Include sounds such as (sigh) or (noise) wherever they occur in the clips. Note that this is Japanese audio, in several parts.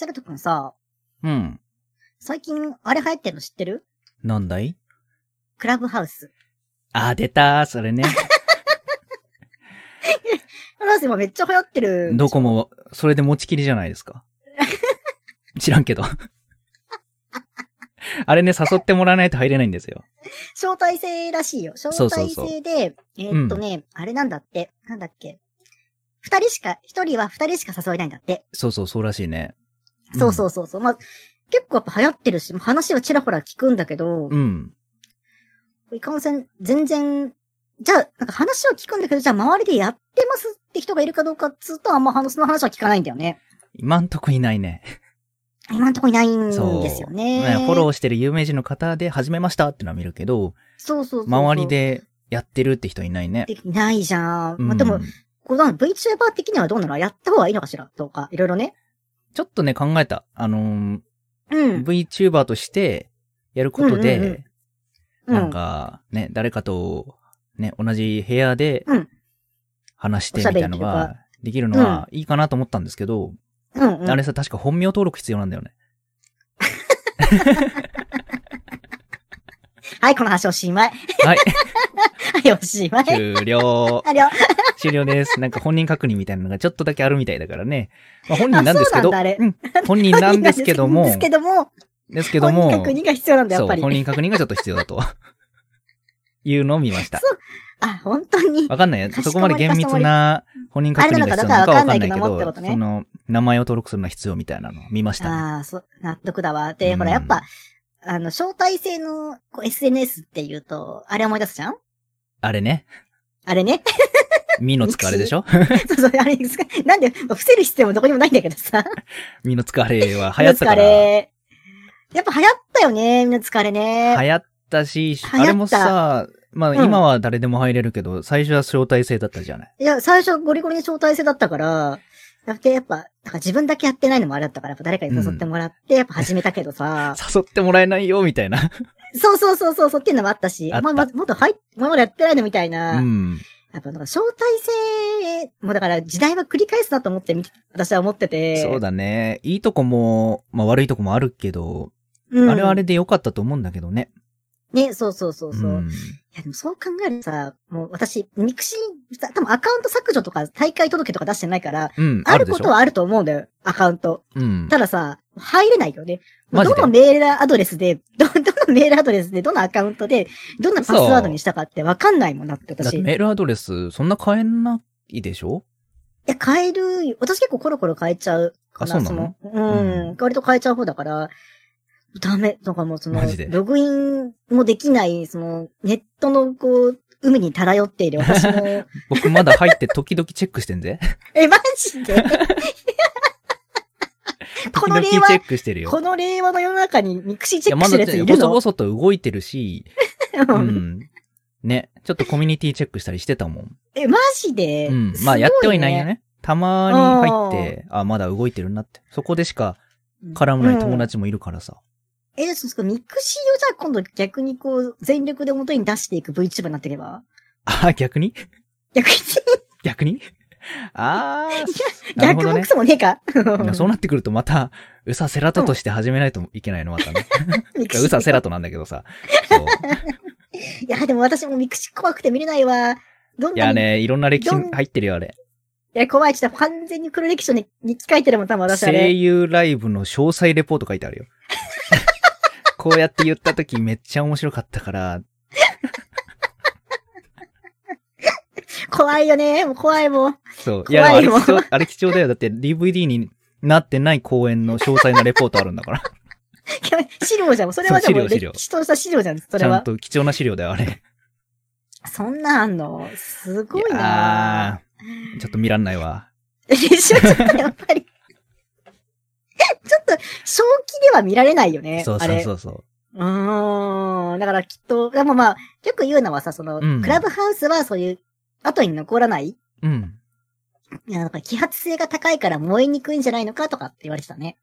セラト君さ、うん。最近あれ流行ってんの知ってる？なんだい？クラブハウス。あ、出たそれね。クラブハウス今めっちゃ流行ってる。どこも、それで持ちきりじゃないですか。(laughs) 知らんけど。あれね、誘ってもらわないと入れないんですよ。招待制らしいよ。招そうそう待そう制で、えーっとね、あれなんだって、なんだっけ？二人しか、一人は二人しか誘えないんだって。そうそう、そうらしいね。そうそうそうそう。まあ、結構やっぱ流行ってるし、話はちらほら聞くんだけど、うん。いかんせん、全然、じゃあ、なんか話は聞くんだけど、じゃあ周りでやってますって人がいるかどうかっつうと、あんま話の話は聞かないんだよね。今んとこいないね。今んとこいないん。ですよね。ねフォローしてる有名人の方で始めましたってのは見るけど、そうそう。周りでやってるって人いないね。できないじゃん。うんまあ、でも、こうなん VTuber 的にはどうなの？やった方がいいのかしら？とか、いろいろね。ちょっとね、考えた。あのーうん。VTuber としてやることで、うんうんうんなんか、ね、誰かと、ね、同じ部屋でうん、話してみたいなのができるのはいいかなと思ったんですけど、うん、うん。あれさ、確か本名登録必要なんだよね。(laughs) はい、この話おしまい。はい、(laughs) はい、おしまい。終了。終了です。なんか本人確認みたいなのがちょっとだけあるみたいだからね。まあ、本人なんですけど、あそうなん本人なんですけどもです、けども、ですけども、本人確認が必要なんだ、やそう、っぱり。本人確認がちょっと必要だと。(laughs) いうのを見ました。あ、本当に。わかんないそここまで厳密な本人確認が必要なのかわかんないけど、どねその、名前を登録するのは必要みたいなのを見ましたね。ああ、そう、納得だわ。で、うんほら、やっぱ、あの、招待制のこう SNS って言うと、あれ思い出すじゃん？あれね。あれね？(laughs) ミのつくあれでしょ？(laughs) そうそう、あれですか。なんで、伏せる必要もどこにもないんだけどさ。(laughs) ミのつくあれは流行ったか疲ら。れ。やっぱ流行ったよね、みんな疲れね。流行ったし、あれもさ、まあうん今は誰でも入れるけど、最初は招待制だったじゃない。いや、最初ゴリゴリに招待制だったから、だってやっぱ、だから自分だけやってないのもあれだったから、やっぱ誰かに誘ってもらって、やっぱ始めたけどさ。(laughs) 誘ってもらえないよ、みたいな。そうそうそうそう、そうっていうのもあったし、あまあ、ま、もっと入っ、今までやってないのみたいな。うん。やっぱなんか招待制、もうだから時代は繰り返すなと思って、私は思ってて。そうだね。いいとこも、まあ悪いとこもあるけど、うん。あれはあれで良かったと思うんだけどね。ね、そうそうそうそう。んいやでもそう考えるとさ、もう私、ミクシー、さ多分アカウント削除とか大会届とか出してないから、うん、あることはあると思うんだよ、アカウント。うん。たださ、入れないよね。どのメールアドレスで、(laughs) ど、どのメールアドレスで、どのアカウントで、どんなパスワードにしたかってわかんないもんなって、私。メールアドレス、そんな変えないでしょ？や、変えるよ、私結構コロコロ変えちゃうかな、あそうなの？の。うん、うん割と変えちゃう方だから、ダメ、なんかもうそのログインもできない、その、ネットのこう、海に漂っている私も、(laughs) 僕まだ入って時々チェックしてんぜ。(laughs) え、マジで？この令和チェックしてるよ。この令和の世の中にミクシーいや、チェックまだするやついるの？ボソボソと動いてるし、う (laughs) うんん。ね。ちょっとコミュニティチェックしたりしてたもん。え、マジで？うん。まあ、やってはいないよね。ね。たまに入って、あ、まだ動いてるなって。そこでしか絡まない友達もいるからさ。え、そうそう、ミクシーをじゃあ今度逆にこう、全力で表に出していく VTuber になっていけば？あ、逆に？逆に、(laughs) 逆に？あー。なるほどね逆もクソもねえか。そうなってくるとまた、ウサセラトとして始めないといけないの、またね。(laughs) ミクシーウサセラトなんだけどさ。(laughs) いや、でも私もミクシー怖くて見れないわ。どんなに。いやね、いろんな歴史入ってるよ、あれ。いや、怖い。ちょっと完全に黒歴史に日記書いてるもん、多分私あ声れ。優ライブの詳細レポート書いてあるよ。こうやって言った時めっちゃ面白かったから、怖いよね。もう怖いもん。そう。いや、あれ貴重、あれ貴重だよ。だって DVD になってない公演の詳細なレポートあるんだから。資料じゃん。それはでも資料とした資料じゃん、それは。ちゃんと貴重な資料だよ、あれ。そんなんあんの？すごいいなちょっと見らんないわ。(laughs) でしょ、ちょっとやっぱり。ちょっと、正気では見られないよね。そうそうあれ。そうそう。うーん。だからきっと、でもまあ、よく言うのはさ、その、うんクラブハウスはそういう、後に残らないうん。いや、なんか揮発性が高いから燃えにくいんじゃないのかとかって言われてたね。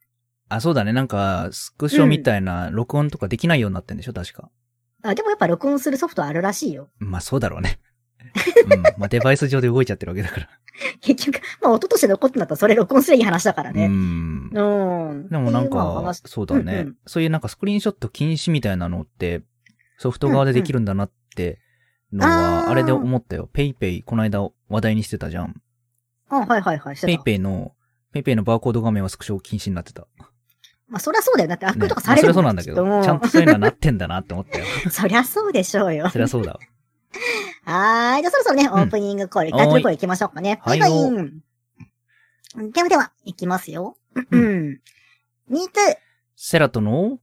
あ、そうだね。なんか、スクショみたいな録音とかできないようになってんでしょ確か。あ、でもやっぱ録音するソフトあるらしいよ。まあそうだろうね。うん。まあデバイス上で動いちゃってるわけだから。(laughs) 結局、まあ音として残ってんだったらそれ録音すればいい話だからうね。ん。うん。でもなんか話、そうだね、うんうんそういうなんかスクリーンショット禁止みたいなのって、ソフト側でできるんだなってのは、あーあれで思ったよ。ペイペイ、この間話題にしてたじゃん。あ、はいはいはい。ペイた。ペイの、ペイペイのバーコード画面はスクショ禁止になってた。まあそりゃそうだよ。だって悪用とかされるまあそりゃそうなんだけど、ちゃんとそういうのはなってんだなって思ったよ。(laughs) そりゃそうでしょうよ。そりゃそうだわ。(laughs) はーい。じゃあそろそろね、オープニングコール、タイトルコール行きましょうかね。はいはいはい。ではでは、行きますよ。うん。ミートセラトの、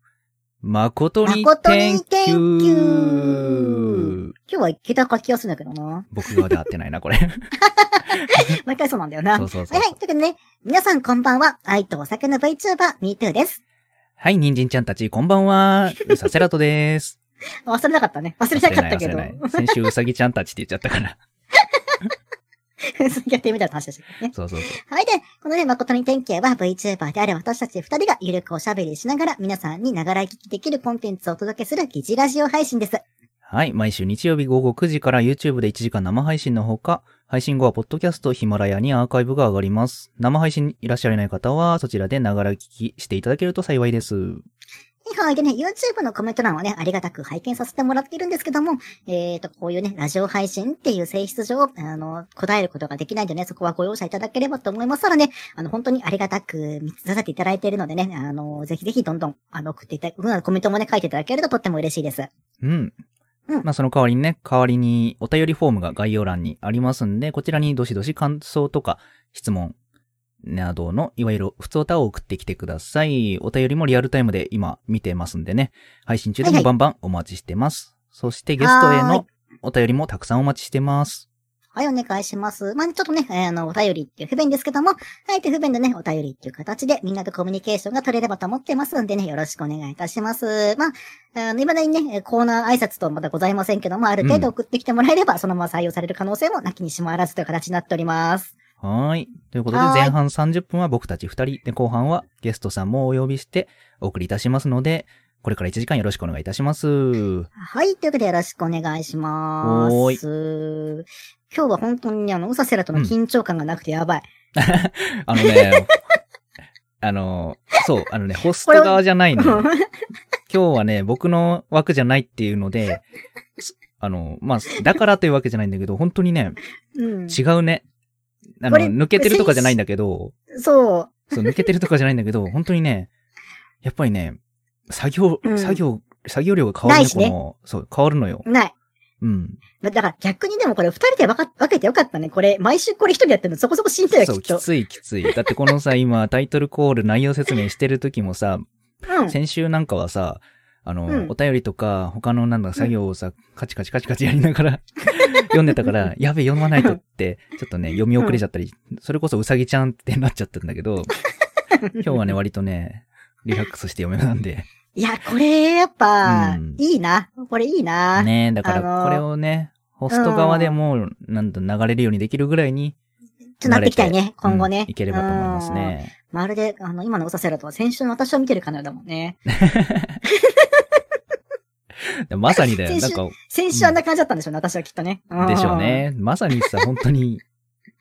誠に誠研に研究究。今日はいけたか気がするんだけどな。僕側で合ってないな、これ。(laughs) 毎回そうなんだよな。そうそうそうはい。はい。ということでね、皆さんこんばんは。愛とお酒の VTuber、ミートゥーです。はい、人参ちゃんたち、こんばんは。うさセラトです。(laughs) 忘れなかったね。忘れなかったけど。先週うさぎちゃんたちって言っちゃったから。(laughs) やってみたいな話でしたね。そうそうそう。はい。で、このね、誠に天気は VTuber である私たち二人がゆるくおしゃべりしながら皆さんにながら聞きできるコンテンツをお届けする疑似ラジオ配信です。はい。毎週日曜日午後9時から YouTube で1時間生配信のほか、配信後はポッドキャストヒマラヤにアーカイブが上がります。生配信いらっしゃらない方は、そちらでながら聞きしていただけると幸いです。はい。でね、YouTube のコメント欄はね、ありがたく拝見させてもらっているんですけども、えーと、こういうね、ラジオ配信っていう性質上、あの、答えることができないんでね、そこはご容赦いただければと思いますからね、あの、本当にありがたく見させていただいているのでね、あの、ぜひぜひどんどん、あの、送っていただく、コメントもね、書いていただけるととっても嬉しいです。うん。うんまあその代わりにね、代わりにお便りフォームが概要欄にありますんで、こちらにどしどし感想とか質問などの、いわゆる普通歌を送ってきてください。お便りもリアルタイムで今見てますんでね、配信中ではいはいもバンバンお待ちしてます。そしてゲストへのお便りもたくさんお待ちしてます。はい、お願いします。まあ、ちょっとね、えーあの、お便りっていう不便ですけども、あえて不便でね、お便りっていう形でみんなとコミュニケーションが取れればと思ってますんでね、よろしくお願いいたします。まあ、あの、未だにね、コーナー挨拶とまだございませんけども、ある程度送ってきてもらえれば、そのまま採用される可能性もなきにしもあらずという形になっております。はーい。ということで前半30分は僕たち2人で後半はゲストさんもお呼びしてお送りいたしますので、これから1時間よろしくお願いいたします。はい、ということでよろしくお願いします。おー今日は本当にあの、ウサセラとの緊張感がなくてやばい。(laughs) あのね、(laughs) あの、そう、あのね、ホスト側じゃないのよ。今日はね、僕の枠じゃないっていうので、すあの、まあ、だからというわけじゃないんだけど、本当にね、うん。違うね。あの、抜けてるとかじゃないんだけど、そう。そう、抜けてるとかじゃないんだけど、(laughs) 本当にね、やっぱりね、作業、うん作業、作業量が変わるね、ないしねそう、変わるのよ。ない。うん。だだから逆にでもこれ二人で分か分けてよかったね。これ、毎週これ一人やってるのそこそこしんどいよ、そう、きっと。きついきつい。だってこのさ、今、(laughs) タイトルコール内容説明してる時もさ、うん。先週なんかはさ、あの、うんお便りとか、他のなんだ、作業をさ、カチカチカチカチやりながら (laughs) 読んでたから、(laughs) やべ、読まないとって、ちょっとね、読み遅れちゃったり、それこそうさぎちゃんってなっちゃったんだけど、(laughs) 今日はね、割とね、リラックスして読めたんで、いや、これ、やっぱ、うんいいな。これいいな。ねだかあのーらこれをね、ホスト側でも、なんだ、流れるようにできるぐらいに、ちょっとなっていきたいね、今後ね。うんいければと思いますね。うん。まるで、あの、今のウサセラとは先週の私を見てるかのようだもんね。(laughs) (laughs) まさにだよ、なんか、先週あんな感じだったんでしょうね、私はきっとね。んでしょう。ね。まさにさ、本当に、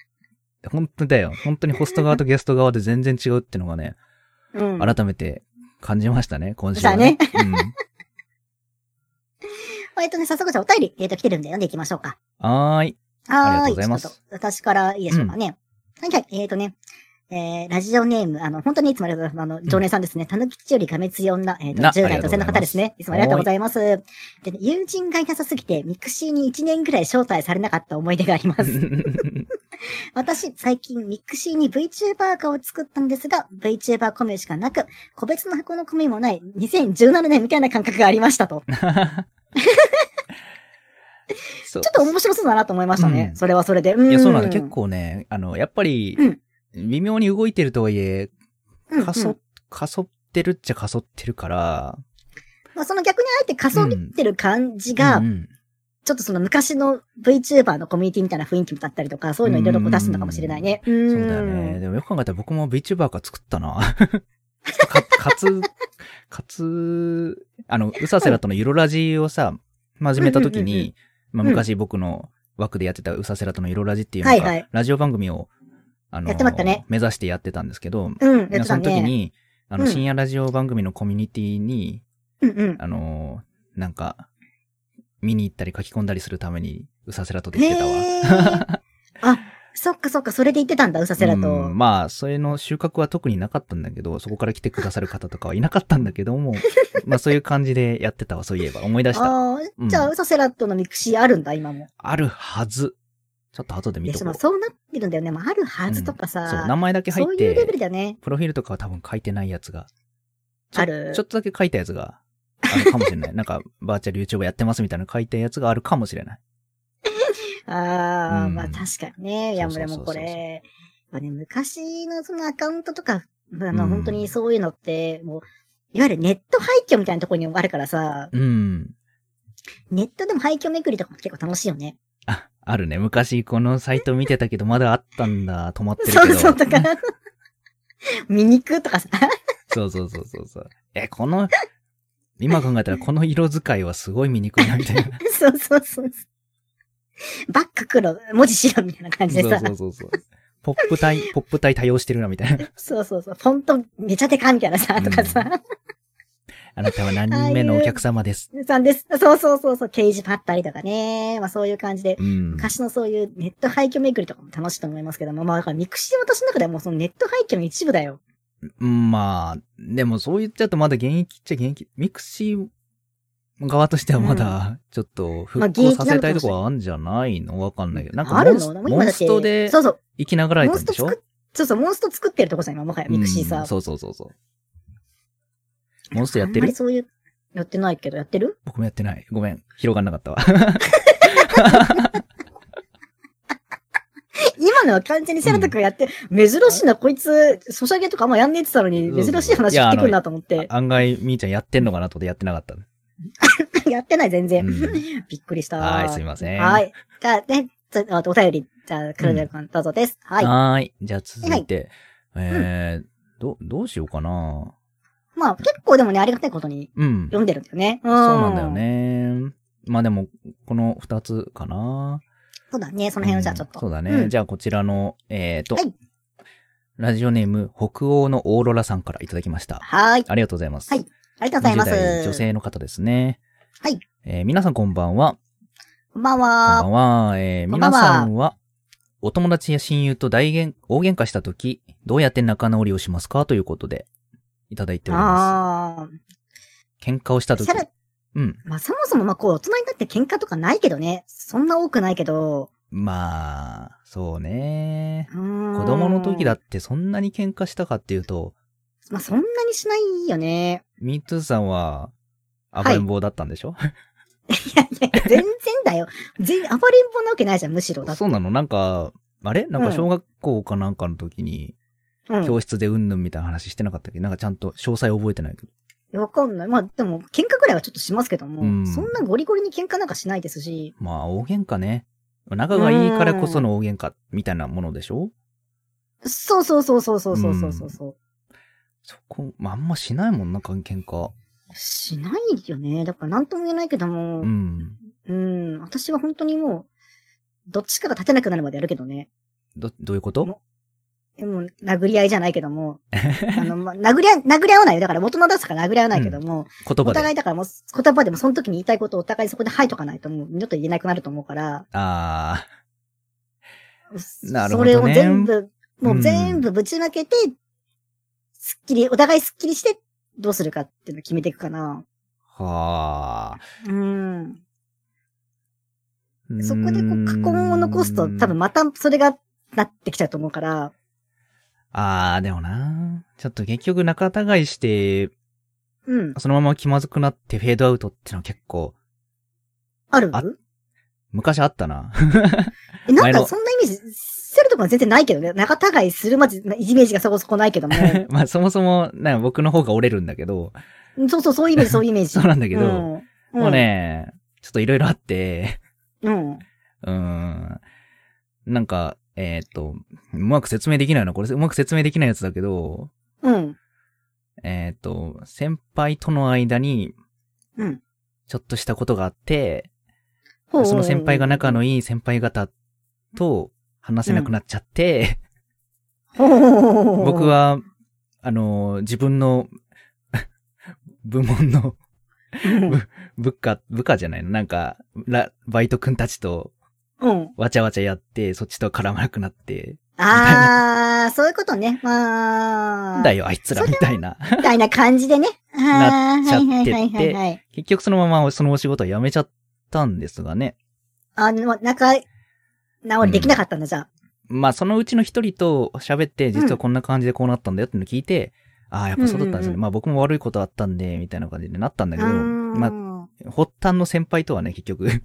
(laughs) 本当だよ。本当にホスト側とゲスト側で全然違うってのがね、うん。改めて感じましたね、今週は、だね。うん。(laughs) えっとね、早速じゃあお便り、えっと、来てるんで読んでいきましょうか。はーい。はーい。ありがとうございます私からいいでしょうかね。はいはい。えっ、とね、えー、ラジオネーム、あの、本当にいつもありがとうございます。あの、常連さんですね。たぬきちよりがめつい女、えっ、と、な10代女性の方ですね。いつもありがとうございます。で、ね、友人がいなさすぎて、ミクシーに1年ぐらい招待されなかった思い出があります。(laughs) 私、最近、ミクシーに VTuber 化を作ったんですが、VTuber コミュしかなく、個別の箱のコミュもない2017年みたいな感覚がありましたと。(laughs) (laughs) ちょっと面白そうだなと思いましたね。うんそれはそれで。うんいや、そうなんだ。結構ね、あの、やっぱりうん、微妙に動いてるとはいえ、うんうんかそ、かそってるっちゃかそってるから、まあ、その逆にあえて仮想見てる感じが、うんうんちょっとその昔の VTuber のコミュニティみたいな雰囲気だったりとか、そういうのいろいろ出すのかもしれないね。そそうだよね。でもよく考えたら僕も VTuber 化作ったな。か、かつ、かつ、あの、うさせらとのゆろラジをさ、始めた時に、まあ昔僕の枠でやってたウサセラとの色ラジっていうなんか、はいはいラジオ番組を、あの、やってましたね目指してやってたんですけど、うん、やってそのたね。時に、あの、うん深夜ラジオ番組のコミュニティに、うんうん。あのーなんか、見に行ったり書き込んだりするために、ウサセラとで行ってたわ。(laughs) あ、そっかそっか、それで言ってたんだ、ウサセラと。うんまあ、それの収穫は特になかったんだけど、そこから来てくださる方とかはいなかったんだけども、(laughs) まあそういう感じでやってたわ、そういえば。思い出した。ああ、うんじゃあ、ウサセラとのミクシーあるんだ、今も。あるはず。ちょっと後で見とこう。そうなってるんだよね。まあ、あるはずとかさ。そう、名前だけ入っそういうレベルて、だね。プロフィールとかは多分書いてないやつが。あるちょっとだけ (laughs) 書いたやつがあるかもしれない。なんか、バーチャル YouTuber やってますみたいな書いたやつがあるかもしれない。ああ、うんまあ確かにね。いや、でもこれ、まあね、昔のそのアカウントとか、あの、うん本当にそういうのって、もう、いわゆるネット廃墟みたいなところにあるからさ、うん。ネットでも廃墟巡りとかも結構楽しいよね。あ、あるね。昔このサイト見てたけど、まだあったんだ。止まってるけど。(laughs) そうそう、とか、見に行くとかさ、そうそうそうそうそう。え、この、今考えたらこの色使いはすごい見にくいな、みたいな。(laughs) そうそうそう。バック黒、文字白みたいな感じでさ、そうそうそうそう。ポップ体、ポップ体多用してるな、みたいな。そうそうそう、フォントめちゃでかみたいなさ、とかさ、あなたは何人目のお客様です。さんです。そうそうそうそう、掲示板だったりとかね、まあそういう感じで、うん。昔のそういうネット廃墟巡りとかも楽しいと思いますけども、まあだからミクシーは私の中ではもうそのネット廃墟の一部だよ。うんまあ、でもそう言っちゃうとまだ現役っちゃ現役。ミクシー側としてはまだ、ちょっと復興させたいとこはあんじゃないの？わかんないけど。なんかあるモンスモンストでそうそう、生きながらえたんでしょ？そうそう、モンスト作ってるとこじゃん、今もはやミクシーさ。うんそうそうそうそう。モンストやってる？あんまりそういう、やってないけど、やってる？僕もやってない。ごめん。広がんなかったわ。(laughs) 今のは完全にセラト君やって、珍しいな、こいつ、ソシャゲとかあんまやんねえってたのに、珍しい話聞いてくるなと思って。案外、みーちゃんやってんのかなと思ってやってなかった。(laughs) やってない、全然。うん (laughs) びっくりした。はい、すいません。はい。じゃあ、ね、お便り、じゃあ、クロデル君、どうぞです。はい。はーい。じゃあ続いて、えー、ど、どうしようかな。まあ、結構でもね、ありがたいことにうん。読んでるんだよね。うん。そうなんだよ。ね。まあでも、この二つかな。そうだね、その辺をじゃあちょっと。うんそうだね。うんじゃあこちらの、えーと、はいラジオネーム、北欧のオーロラさんからいただきました。はーい。ありがとうございます。はいありがとうございます。20代女性の方ですね。はい。えー皆さんこんばんは。こんばんこんばは。んは。えー皆こんばんはさんは、お友達や親友と大喧、大喧嘩したとき、どうやって仲直りをしますか？ということで、いただいておりまああ。す。喧嘩をしたときさ。ら、うん。まあそもそもまあこう大人になって喧嘩とかないけどね。そんな多くないけど。まあ、そうね。子供の時だってそんなに喧嘩したかっていうと、まあそんなにしないよね。ミートゥーさんは、暴れん坊だったんでしょ、(laughs) いやいや、全然だよ。全、暴れん坊なわけないじゃん、むしろ。だって。そうなの？なんか、あれ？なんかうん小学校かなんかの時に、うん。教室でうんぬんみたいな話してなかったっけ？なんかちゃんと詳細覚えてないけど。わかんない。まあでも、喧嘩ぐらいはちょっとしますけども、うんそんなゴリゴリに喧嘩なんかしないですし、まあ、大喧嘩ね。仲がいいからこその大喧嘩みたいなものでしょ？そうそうそうそうそうそうそうそう。そこ、まあ、あんましないもんな、喧嘩。しないよね。だからなんとも言えないけども、ううん、ん。私は本当にもう、どっちかが立てなくなるまでやるけどね。ど、どういうこと？でも、殴り合いじゃないけども、(laughs) あの、まあ、殴り合い、殴り合わないよ。だから元の出すから殴り合わないけども、お言葉で。互いだからもう、言葉でもその時に言いたいことをお互いそこで吐いとかないともう二度と言えなくなると思うから、あなるほどねそれを全部、もうんう全部ぶちまけて、すっきり、お互いすっきりして、どうするかっていうのを決めていくかな。あ。はあ。うん。うそこでこう、過根を残すと、多分またそれがなってきちゃうと思うから、ああ、でもな。ちょっと結局仲違いして、うん。そのまま気まずくなってフェードアウトってのは結構、ある？あ昔あったな。(laughs) え、なんかそんなイメージ、セルとかは全然ないけどね。仲違いするまで、イメージがそこそこないけども。(laughs) まあそもそも、な僕の方が折れるんだけど、そうそう、そういうイメージ、(laughs) そういうイメージ。そうなんだけど、うん、もうね、ちょっといろいろあって、うん。うーん、なんか、えーっと、うまく説明できないな。これうまく説明できないやつだけど、うん。えーっと、先輩との間に、うん。ちょっとしたことがあって、ほうその先輩が仲のいい先輩方と話せなくなっちゃって、ほう僕、は、あの、自分の (laughs) 部門のうん (laughs) 部下、部下じゃないのなんか、ラバイトくんたちとうん。わちゃわちゃやって、そっちと絡まなくなって、あー、そういうことね。まあ。だよ、あいつらみたいな。みたいな感じでね。なっちゃってて。結局そのままそのお仕事を辞めちゃったんですがね。あ、でも、仲直りできなかったんだ、じゃあ。まあそのうちの一人と喋って、実はこんな感じでこうなったんだよってのを聞いて、ああ、やっぱそうだったんですね。うんうんうんまあ僕も悪いことあったんで、みたいな感じでなったんだけど、まあま発端の先輩とはね、結局、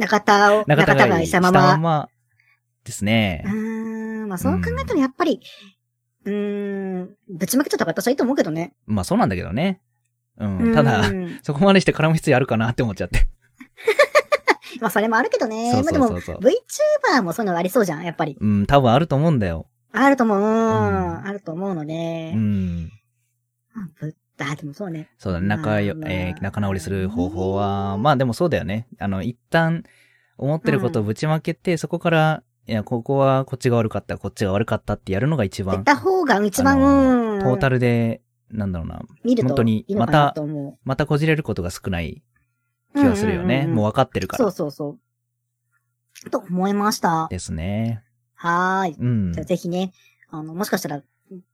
中田を、仲中田が違いしたしたまま。ままですねう。ーん、まあそう考えたらやっぱり、うーん、ぶちまけちゃったから私はいいと思うけどね。まあそうなんだけどね。う。うんんただ、(laughs) そこまでして絡む必要あるかなって思っちゃって。(laughs) まあそれもあるけどね。そうそうまあでも、そうそう。VTuber もそういうのありそうじゃん、やっぱり。うん、多分あると思うんだよ。あると思う。うん、んあると思うのでう。ん。まあぶあ、でもそうね。そうだね。仲よ、まあえー仲直りする方法は、まあでもそうだよね。あの、一旦思ってることをぶちまけて、そこから、いや、ここはこっちが悪かった、こっちが悪かったってやるのが一番、やった方が一番、トータルで、なんだろうな、見ると本当にいいのかなと思またこじれることが少ないう。気がするよね。んんんもう分かってるかそうら。そうそう。と思いました。ですね。はーい。うんじゃあ。ぜひね、あの、もしかしたら、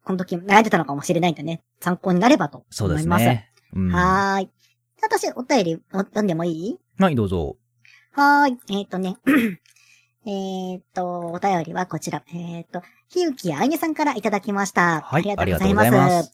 この時悩んでたのかもしれないんでね、参考になればとそうです思います。ね。うん。ははーい。私、お便りお読んでもいい？い、どうぞ。はーい。えっ、とね。(clears throat) えっと、お便りはこちら。えっ、と、ひゆきあいねさんからいただきました。はいありがとうございます。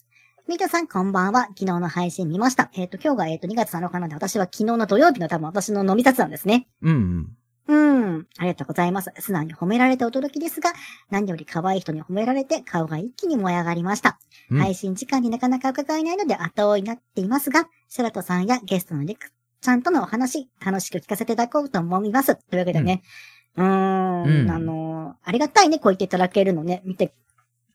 みーたさん、こんばんは。昨日の配信見ました。えっ、と、今日が、えっ、と、2月7日なので、私は昨日の土曜日の多分私の飲み雑談ですね。うんうん。うん。ありがとうございます。素直に褒められて驚きですが、何より可愛い人に褒められて顔が一気に燃え上がりました。うん配信時間になかなか伺えないので後追いになっていますが、シャラトさんやゲストのリクちゃんとのお話、楽しく聞かせていただこうと思います。というわけでね。うーん、うんあのーありがたいね、こう言っていただけるのね、見て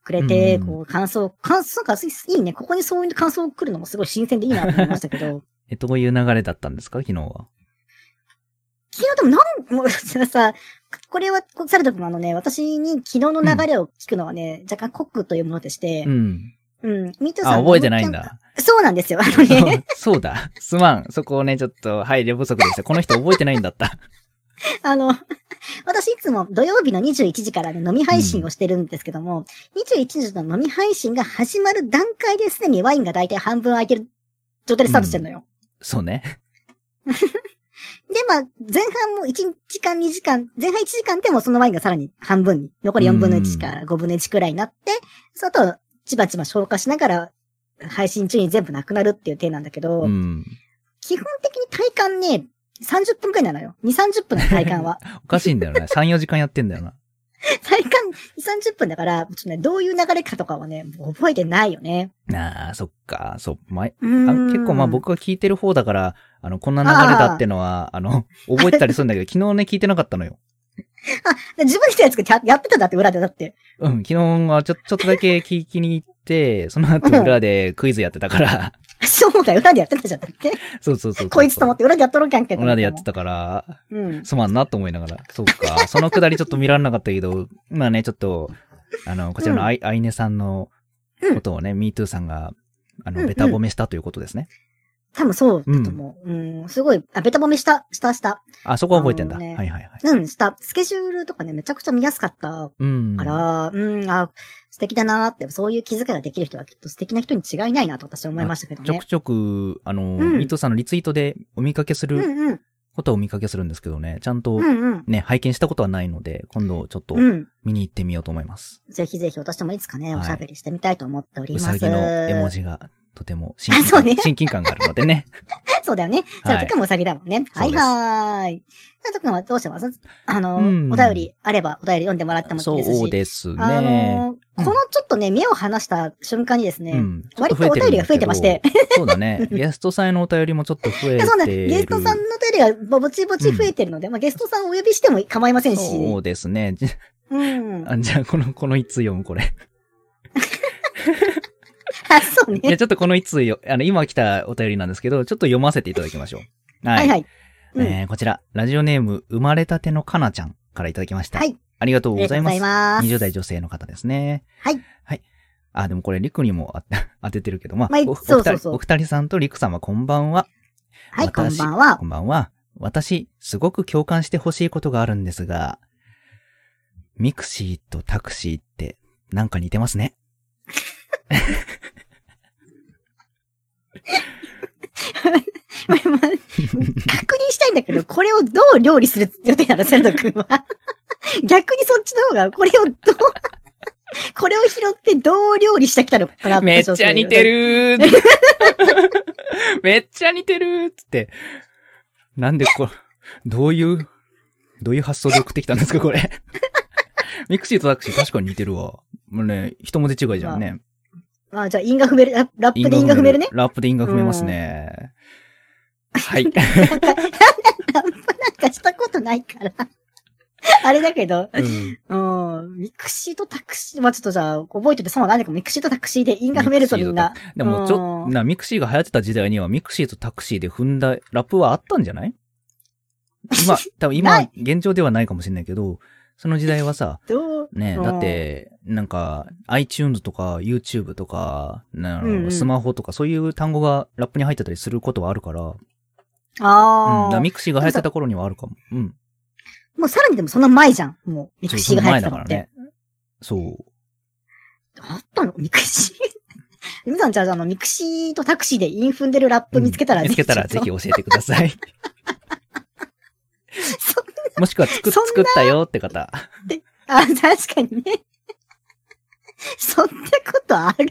くれて、うんこう、感想、感想がいいね。ここにそういう感想来るのもすごい新鮮でいいなと思いましたけど。(laughs) え、どういう流れだったんですか昨日は？昨日でもなん、もう、さ、(laughs) これは、サルト君あのね、私に昨日の流れを聞くのはね、若干コックというものでしてう、ん。うん、ミートさんあ、覚えてないん。だ。そうなんですよ。あのね、(laughs) そうだ。すまん。そこをね、ちょっと配慮不足でした。この人覚えてないんだった。(laughs) あの、私いつも土曜日の21時からね、飲み配信をしてるんですけども、21時の飲み配信が始まる段階ですでにワインが大体半分空いてる状態でスタートしてるのよ。そうね。で、まあ、前半も1時間2時間、前半1時間でもそのワインがさらに半分に、残り4分の1から5分の1くらいになって、その後、ちばちば消化しながら、配信中に全部なくなるっていう体なんだけど、うん。基本的に体感ね、30分くらいなのよ。2、30分の体感は。(laughs) おかしいんだよね。(laughs) 3、4時間やってんだよな。体感2、30分だから、ちょっとね、どういう流れかとかはね、覚えてないよね。ああ、そっか。そう。前、結構まあ僕が聞いてる方だから、あの、こんな流れだってのは、あの、覚えてたりするんだけど、昨日ね、聞いてなかったのよ。あ、自分でやつややってたんだって、裏でだって。うん、昨日はちょ、ちょっとだけ聞きに行って、(laughs) その後裏でクイズやってたから、そうだよ、裏でやってたじゃん。だって。そうそうそう。こいつと思って裏でやっとろうかんけど。裏でやってたから、うん。すまんなと思いながら。そうか。そのくだりちょっと見られなかったけど、まあね、ちょっと、あの、こちらのあい、あいねさんのことをね、MeToo さんが、あの、うんうんベタ褒めしたということですね。多分そうだと思う。うん、すごい、あ、ベタ褒めした、した、した。あ、そこは覚えてんだ。ねはいはいはい。うん、した。スケジュールとかね、めちゃくちゃ見やすかったうん。から、うん、あ、素敵だなって、そういう気遣いができる人はきっと素敵な人に違いないなと私は思いましたけどねちょく。ちょく、あの、ん MeToo さんのリツイートでお見かけするうんうん、ことはお見かけするんですけどね、ちゃんとうんうん。ね、拝見したことはないので、今度ちょっとうん。見に行ってみようと思います。ぜひぜひ私もいつかね、はいおしゃべりしてみたいと思っておりうます。さぎの絵文字がとても親あそうね親近感があるのでね。(laughs) そうだよね。じゃあ、とくんもうさぎだもんね。はいはーい。じゃあ、とくんはどうします？あの、うんお便りあればお便り読んでもらってもいいですし。そうですあね。の、このちょっとね、目を離した瞬間にですね、うん。割とお便りが増えてまして。そうだね。(laughs) ゲストさんへのお便りもちょっと増えてる。そうなんです。ゲストさんのお便りがぼちぼち増えてるので、まあゲストさんをお呼びしても構いませんし。そうですね。じうん。あじゃあ、この、この一通読む、これ。(laughs) あ、そうね。いや、ちょっとこの一通よ、あの、今来たお便りなんですけど、ちょっと読ませていただきましょう。はい。はいはい。うんえーこちら、ラジオネーム、生まれたてのかなちゃんからいただきました。はい。ありがとうありがとうございございます。ます。20代女性の方ですね。はい。はい。あ、でもこれ、リクにもあ (laughs) 当ててるけど、まあ、まあそうそうお二人さんとリク様こんばんは。はい、こん私ばんはこ。んばんは。私、すごく共感してほしいことがあるんですが、ミクシーとタクシーって、なんか似てますね。(laughs) (laughs) 確認したいんだけど、これをどう料理する予定なの、セント君は。逆にそっちの方が、これをどう、これを拾ってどう料理してきたのかなめっちゃ似て。るーめっちゃ似てる (laughs) ーっつって。なんでこ、どういう、どういう発想で送ってきたんですか、これ。(laughs) ミクシーとタクシー確かに似てるわ。もうね、一文字違いじゃんね。まあ、じゃあ、韻が踏める、ララップで韻が踏めるね。ラップで韻が踏めますね。はい。ラップなんかしたことないから。(laughs) あれだけど、うんうん、ミクシーとタクシー、まあちょっとじゃあ、覚えててそうなんだけど、ミクシーとタクシーで韻が踏めるとみんな。でも、ちょ、うんな、ミクシーが流行ってた時代には、ミクシーとタクシーで踏んだラップはあったんじゃない？今、(laughs) 多分今現状ではないかもしれないけど、その時代はさ、ね、うんだって、なんか、iTunes とか YouTube とか、んうんスマホとかそういう単語がラップに入ってたりすることはあるから、うん。だああ、からミクシーが流行ってた頃にはあるかも。うん。もうさらにでもそんな前じゃん。もう、ミクシーが流行ってたからね。そう。あったの？ミクシー？(laughs) 皆さんじゃあ、あの、ミクシーとタクシーで韻踏んでるラップ見つけたら、見つけたらぜひ教えてください。(laughs) もしくは作、作ったよって方。あ、確かにね。(laughs) そんなことある？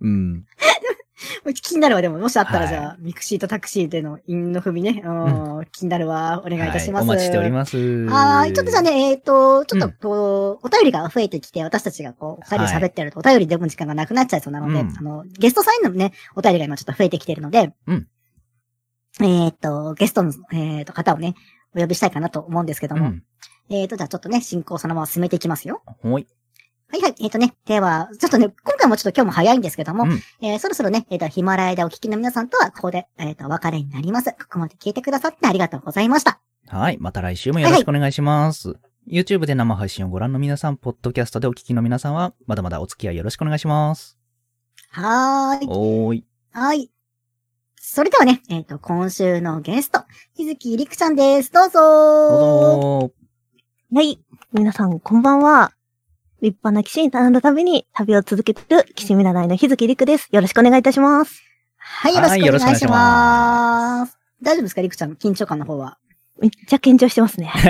うん。(laughs) 気になるわ、でも、もしあったらはいじゃあ、ミクシーとタクシーでの韻の踏みね。うん、気になるわ。お願いいたします。はいお待ちしております。はーい。ちょっとじゃあね、えっ、と、ちょっうんとこう、お便りが増えてきて、私たちがこう、二人で喋ってると、お便りでも時間がなくなっちゃいそうなので、うんあの、ゲストサインのね、お便りが今ちょっと増えてきてるので、うんえっ、と、ゲストの、えっ、と、方をね、お呼びしたいかなと思うんですけども、うん。えっ、と、じゃあちょっとね、進行そのまま進めていきますよ。ほい。はいはい。えっ、とね、では、ちょっとね、今回もちょっと今日も早いんですけども、うんえーそろそろね、えっ、と、ヒマラヤでお聞きの皆さんとは、ここで、えっ、と、お別れになります。ここまで聞いてくださってありがとうございました。はい。また来週もよろしくお願いします。YouTube で生配信をご覧の皆さん、ポッドキャストでお聞きの皆さんは、まだまだお付き合いよろしくお願いします。はーい。おーい。はい。それではね、えっ、と、今週のゲスト、日月りくちゃんです。どうぞーどうぞはい。皆さん、こんばんは。立派な騎士に並んだために旅を続けている騎士見習いの日月陸です。よろしくお願いいたします。はい、よろしくお願いしはいよろしくお願いしま。ます大丈夫ですか？りくちゃん、緊張感の方は。めっちゃ緊張してますね。(laughs)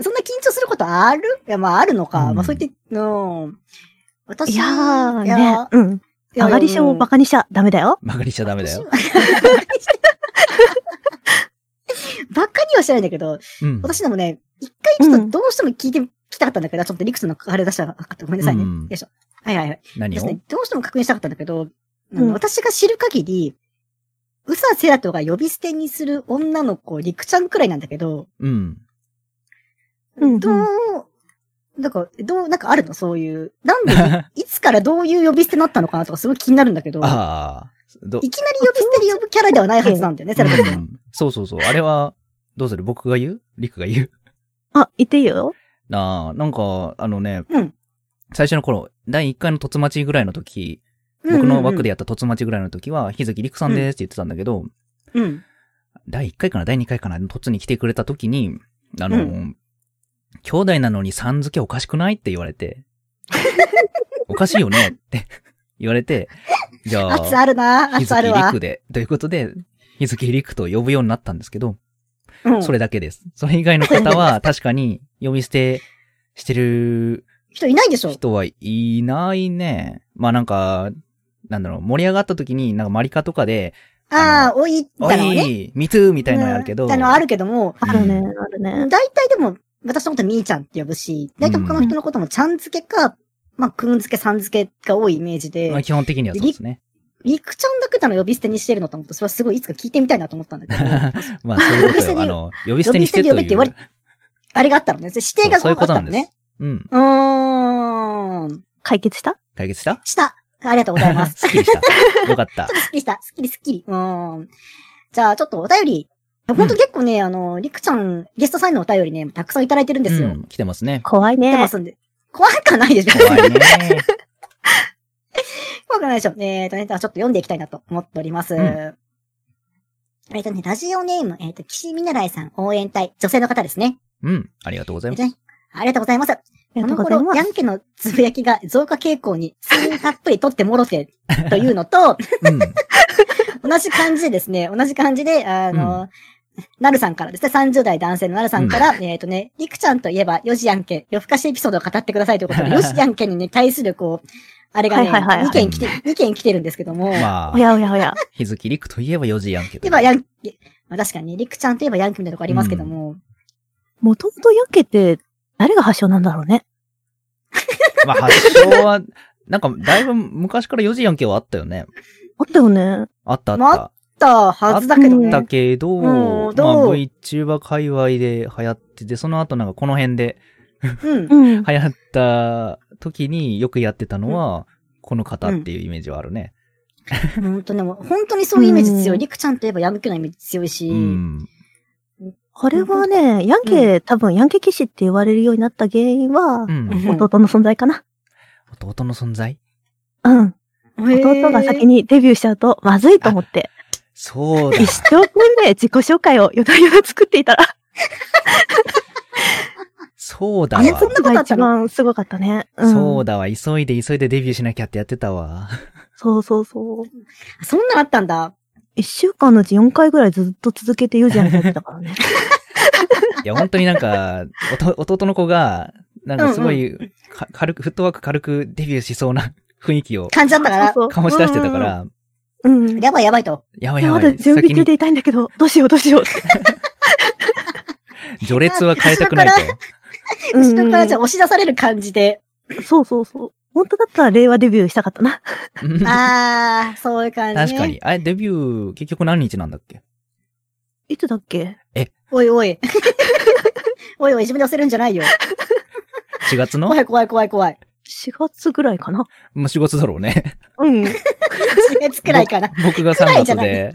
そんな緊張することある？いや、まあ、あるのか。うんまあ、そう言って、うん。私、いやー、いやね。うん。いや上がり症をバカにしちゃダメだよ。曲がりしちゃダメだよ。(laughs) バカにはしてないんだけど、うん。私でもね、一回ちょっとどうしても聞いてきたかったんだけど、ちょっとリクスのあれ出したらなかった。ごめんなさいね。うんよいしょ。はいはいはい。何を？ですね、どうしても確認したかったんだけど、うん私が知る限り、宇佐セラトが呼び捨てにする女の子、リクちゃんくらいなんだけど、うん。うんうんどう、なんか、どう、なんかあるの？そういう。なんで、(laughs) いつからどういう呼び捨てになったのかなとかすごい気になるんだけど、ああ。どいきなり呼び捨てで呼ぶキャラではないはずなんだよね、セラト君。うんそうそうそう。あれは、どうする？僕が言う？リクが言う？あ、言っていいよ。なあ、なんか、あのね、うん。最初の頃、第1回の突待ちぐらいの時、僕の枠でやった突待ちぐらいの時は、日月陸さんですって言ってたんだけど、うん。うん。第1回かな？第2回かな？突に来てくれた時に、あの、う兄弟なのにさん付けおかしくない？って言われて、(laughs) おかしいよね？って言われて、じゃ圧あ、あるな日月圧あるわ陸。で、ということで、日月陸と呼ぶようになったんですけど、うん。それだけです。それ以外の方は (laughs) 確かに呼び捨てしてる人いないでしょ人はいないね。まあなんか、なんだろう、盛り上がった時に、なんかマリカとかで、ああ、おい、おだのね。い、ミトゥーみたいなのあるけど、うんあの、あるけども、あるね、あるね。大体でも、私のことみーちゃんって呼ぶし、大体他の人のこともちゃん付けか、まあ、くん付け、さん付けが多いイメージで、まあ基本的にはそうですね。りくちゃんだけだの呼び捨てにしてるのと思って、それはすごいいつか聞いてみたいなと思ったんだけど、(laughs) まあそういうことよ。あの、呼び捨てにしてという。呼び捨てに呼べって言われあれがあったのね。指定がそういうことなんです。。うん。うーん。解決した？解決した？した。ありがとうございます。(laughs) すっきりした。(laughs) よかった。すっきりした。すっきりすっきり。うん。じゃあ、ちょっとお便り。ほんと結構ね、あの、りくちゃん、ゲストさんのお便りね、たくさんいただいてるんですよ。うん、来てますね。怖いね。来てますんで。怖くはないでしょ。怖いね。怖くないでしょ。えっ、とね、ちょっと読んでいきたいなと思っております。んえっ、とね、ラジオネーム、えっ、と、岸見習いさん応援隊、女性の方ですね。うん、ありがとうございます。ありがとうございます。この頃、ヤ。ンケのつぶやきが増加傾向に、睡眠たっぷり取ってもろて、というのと、うん。(laughs) 同じ感じでですね、同じ感じで、あの、なるさんからですね、30代男性のなるさんから、えっ、とね、りくちゃんといえば、よしやんけ、夜更かしエピソードを語ってくださいということで、よしやんけにね、対する、こう、あれがね、はいはいはいはい2件来て、2件来てるんですけども、まあ、おやおやおや。日月陸といえば4時やんけど。いえばヤンケ、まあ確かにね、りくちゃんといえばヤンケみたいなとこありますけども、もともとヤンケって、誰が発祥なんだろうね。まあ、発祥は、なんか、だいぶ昔から4時やんけはあったよね。あったよね。あったあっまた。あったはずだけどね。だけど、うんまあ VTuber 界隈で流行ってて、その後なんかこの辺でうん。うん。(laughs) 流行った時によくやってたのは、この方っていうイメージはあるね。本当ね、もう本当にそういうイメージ強い。うんりくちゃんといえばヤンケのイメージ強いし、うん。これはね、ヤンケ、多分ヤンケ騎士って言われるようになった原因はう、ん。うん弟の存在かな。弟の存在？うん。弟が先に。にデビューしちゃうとまずいと思って、そうだ一。生懸命自己紹介をよだよだ作っていたら、そうだあれそんわ。なこと一番すごかったね。うん。そうだわ。急いで急いでデビューしなきゃってやってたわ。そうそうそう。そんなのあったんだ。一週間のうち4回ぐらいずっと続けてユージアンやってたからね。(laughs) いや、本当になんか、おと弟の子が、なんかすごい、か軽く、フットワーク軽くデビューしそうな雰囲気を感じだったから。そう醸し出してたから、うん。やばいやばいと。やばいやばい。まだ準備でいたいんだけど、どうしようどうしよう。(laughs) 序列は変えたくないと。うん後ろからじゃあ押し出される感じで。そうそうそう。本当だったら令和デビューしたかったな。うんあー、そういう感じ、ね。確かに。あれ、デビュー、結局何日なんだっけ？いつだっけ？おいおい。(laughs) おいおい、自分で押せるんじゃないよ。(laughs) ?4 月の？怖い怖い怖い怖い。?4 月ぐらいかな。まあ、4月だろうね。うん。(laughs) 4月くらいかな。僕が3くらいじゃない月で、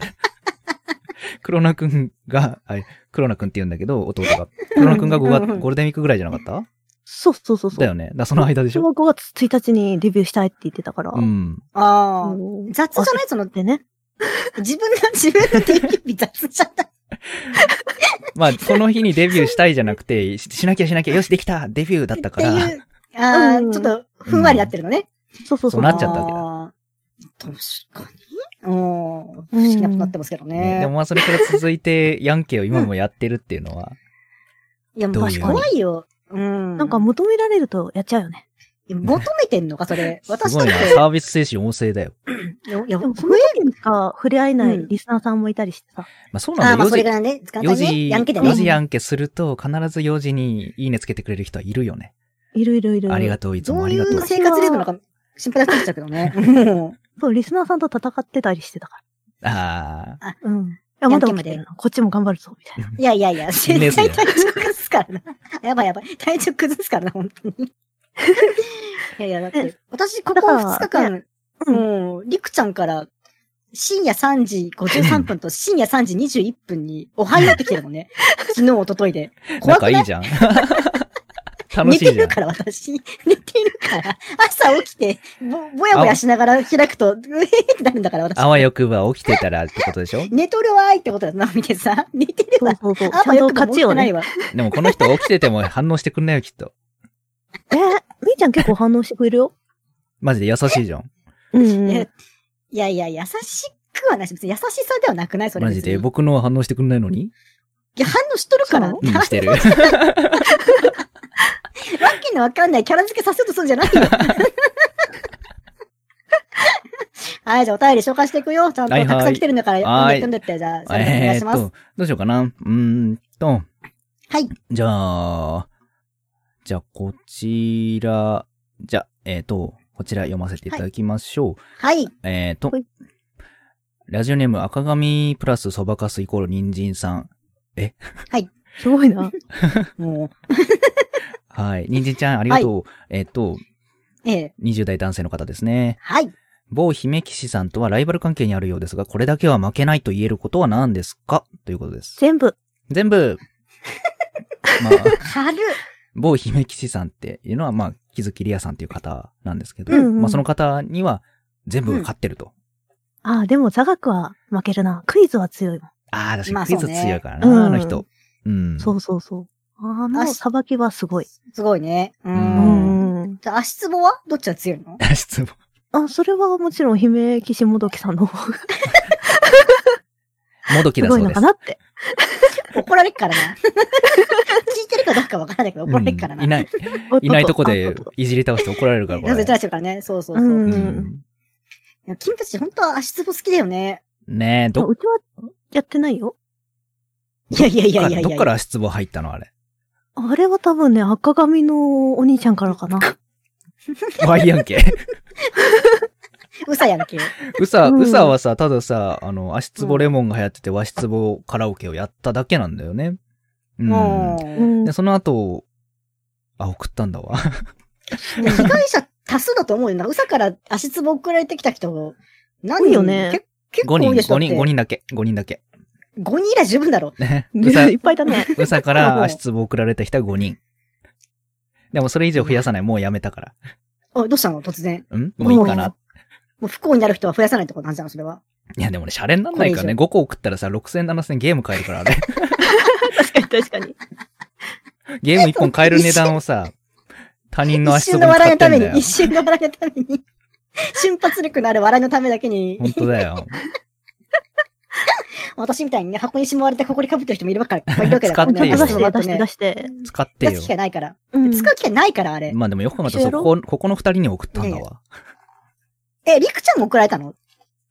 黒名くんが、あ黒名くんって言うんだけど、弟が。黒名くんが5月、ゴールデンウィークぐらいじゃなかった？そうそうそうそう。だよね。だその間でしょ？私は5月1日にデビューしたいって言ってたから。うん。あー。うん雑じゃない？その、でね。自分が自分のデビュー日雑じゃない？(laughs) まあ、この日にデビューしたいじゃなくて、ししなきゃしなきゃ、よし、できたデビューだったから、っていう。あー、うんちょっと、ふんわりなってるのね。そうそうそう。そうなっちゃったわけだ確かに。うん。不思議なことになってますけどねね。でもまあ、それから続いて、ヤンケを今もやってるっていうのは、いや、もう怖いよ。うん。なんか求められるとやっちゃうよね。求めてんのか、それ。(laughs) すごいな、私だって。サービス精神旺盛だよ。いや、いやでもその時にしか触れ合えなうんいリスナーさんもいたりしてさ。まあ、そうああ、なんだよ。まあ、それぐ4らいね、時間時、4帯ね。時、ヤンケで4時ね。ヤンケすると、必ず4時にいいねつけてくれる人はいるよね。いるいるいる。ありがとう、いつどういもありがとうう。生活レベルなのか、心配になってきちゃうけどね。も (laughs) そう、リスナーさんと戦ってたりしてたかああ、ら。うん。いや、まだ起き。こっちも頑張るぞ、みたいな。ういやいやいや、(laughs) 絶対体調崩すからな。(laughs) やばいやばい。体調崩すからな、本当に。いやいや、だって、私、ここだから2日間、うんもう、りくちゃんから、深夜3時53分と深夜3時21分に、おはようって来てるもんね。昨日、一昨日で。なん怖くない？かいいじゃん。楽しいじゃん。寝てるから、私。寝てるから。朝起きて、ぼ、ぼやぼやしながら開くと、(laughs) うえーってなるんだから、私。あわよくば起きてたらってことでしょ？寝とるわーいってことだな、見てさ。(laughs) 寝てるわ。そうそうそう。あちゃんと勝ちをね。ないわ。でもこの人起きてても反応してくんないよ、きっと。えー、みーちゃん結構反応してくれるよ。マジで優しいじゃん。うんうん。えいやいや、優しくはないし、別に優しさではなくないそれ。マジで？僕のは反応してくんないのに？いや、反応しとるから。う？ん、してる。(laughs) わけのわかんないキャラ付けさせようとするんじゃないよ。(laughs) はい、じゃあお便り紹介していくよ。ちゃんとはいはいたくさん来てるんだから、はい読んでって読んでって、じゃあ、それお願いします。と、どうしようかな。うーんと、はい。じゃあ、じゃあ、こちら、じゃあ、えーっと、こちら読ませていただきましょう。はい。えーっとはい、ラジオネーム赤髪プラスそばかすイコール人参さん。すごいな。(laughs) もう、はい。人参ちゃん、ありがとう。えーっと、ええ。20代男性の方ですね。はい。某姫騎士さんとはライバル関係にあるようですが、これだけは負けないと言えることは何ですか？ということです。全部。全部、(laughs) まあ、軽っ。某姫騎士さんっていうのは、まあ、木月里也さんっていう方なんですけど、うんうんまあその方には全部が勝ってると。ああ、でも座学は負けるな。クイズは強いもん。ああ、確まあかにクイズ強いからな、うんあの人。うん。そうそうそう。あの、さばきはすごい。すごいね。う。うんうんん。じゃあ足つぼは？どっちが強いの？(laughs) 質問。あ、それはもちろん姫岸もどきさんの方がもどきすごいだそうです。のかなって。怒られっからな。聞いてるかどうかわからないけど怒られっからな。うんいない、いないとこでいじり倒して怒られるから、これ。なぜらしてるからね。そうそうそう。うんいうんや君たち本当は足つぼ好きだよね。ねえ、どっうちはやってないよ。いやいやいやいやいや。どっから足つぼ入ったのあれ？あれは多分ね、赤髪のお兄ちゃんからかな。(laughs) ワイヤンけ。(laughs) うさやんけ。うさ、うさはさ、たださ、あの、足つぼレモンが流行ってて、和室ぼカラオケをやっただけなんだよね。うん。で、。その後、あ、送ったんだわ。被害者多数だと思うよな。うさから足つぼ送られてきた人、何よねけ結構5人、5多いでしょ人、5人だけ。5人だけ。5人いら十分だろ。ね。(laughs) うさい、っぱいだね。うさから足つぼ送られた人は5人。でもそれ以上増やさない。もうやめたから。おどうしたの？突然。ん？もういいかな？もう不幸になる人は増やさないってことなんじゃん、それは。いや、でもね、シャレになんないからね。こ5個送ったらさ、6000、7000ゲーム買えるから、あれ。確かに確かに。ゲーム1本買える値段をさ、他人の一足つぼに瞬の笑いのために、一。瞬の笑いのために、瞬発力のある笑いのためだけに、本当だよ。(laughs) 私みたいにね、箱にしまわれてここに被ってる人もいるわけ (laughs) いるわけだからね。使ってよ出して、足つぼだとね出して、出して。使ってよ出す機。会ないから。うん。使う機会ないから、あれ。まあでもよく考えたら、そこ、ここの二人に送ったんだわ。え、りくちゃんも送られたの？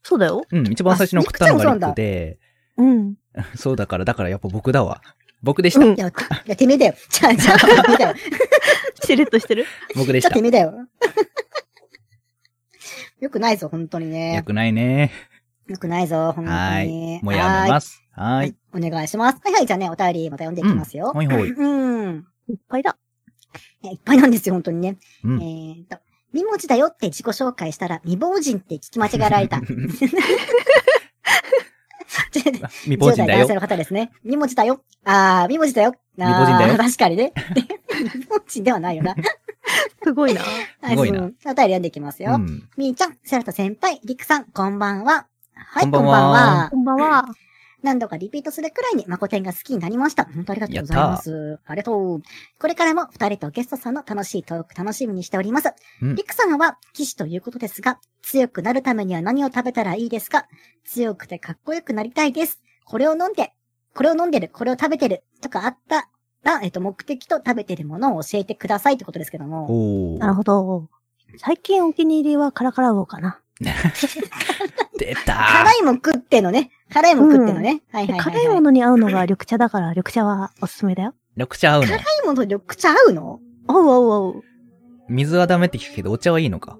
そうだよ。うん、一番最初に送ったのがリクで、うん。そうだから、だからやっぱ僕だわ。僕でした。うんい。や、いや、てめえだよ。じゃあ、じゃあ、てめえだよ。しれっとしてる。僕でしたじゃあ、て。めえだよ。よくないぞ、本当によね。くないね。よくないぞ、本当はに。い。もうやめます。ははいい。。お願いします。はいはい、じゃあね、お便りまた読んでいきますよ。ほいほい。うん。いっぱいだ。いやいっぱいなんですよ、本当にね。うん。えーと、みもじだよって自己紹介したら、未亡人って聞き間違えられた。(laughs) 未亡人だよ10代男性。の方ですね。みもじだよ。あー、みもじだよ。あー未亡人だよ確かにね。みもじではないよな。すごいな。はいすごいなお便り読んでいきますよ。うん。みーちゃん、セラト先輩、りくさん、こんばんは。はい、こんばんはこんばんは。何度かリピートするくらいにマコテンが好きになりました。本当ありがとうございます。ありがとう。これからも二人とゲストさんの楽しいトーク楽しみにしております。うんリクさんは騎士ということですが、強くなるためには何を食べたらいいですか？強くてかっこよくなりたいです。これを飲んで、これを飲んでる、これを食べてる、とかあったら、えっと、目的と食べてるものを教えてくださいってことですけども。おなるー。ほど。最近お気に入りはカラカラウオかな。(laughs) 出た辛いもん食ってんのね。辛いもん食ってんのね。はいはいはい、はい。辛いものに合うのが緑茶だから、緑茶はおすすめだよ。緑茶合うの？辛いものと緑茶合うの？おうおうおう。水はダメって聞くけど、お茶はいいのか？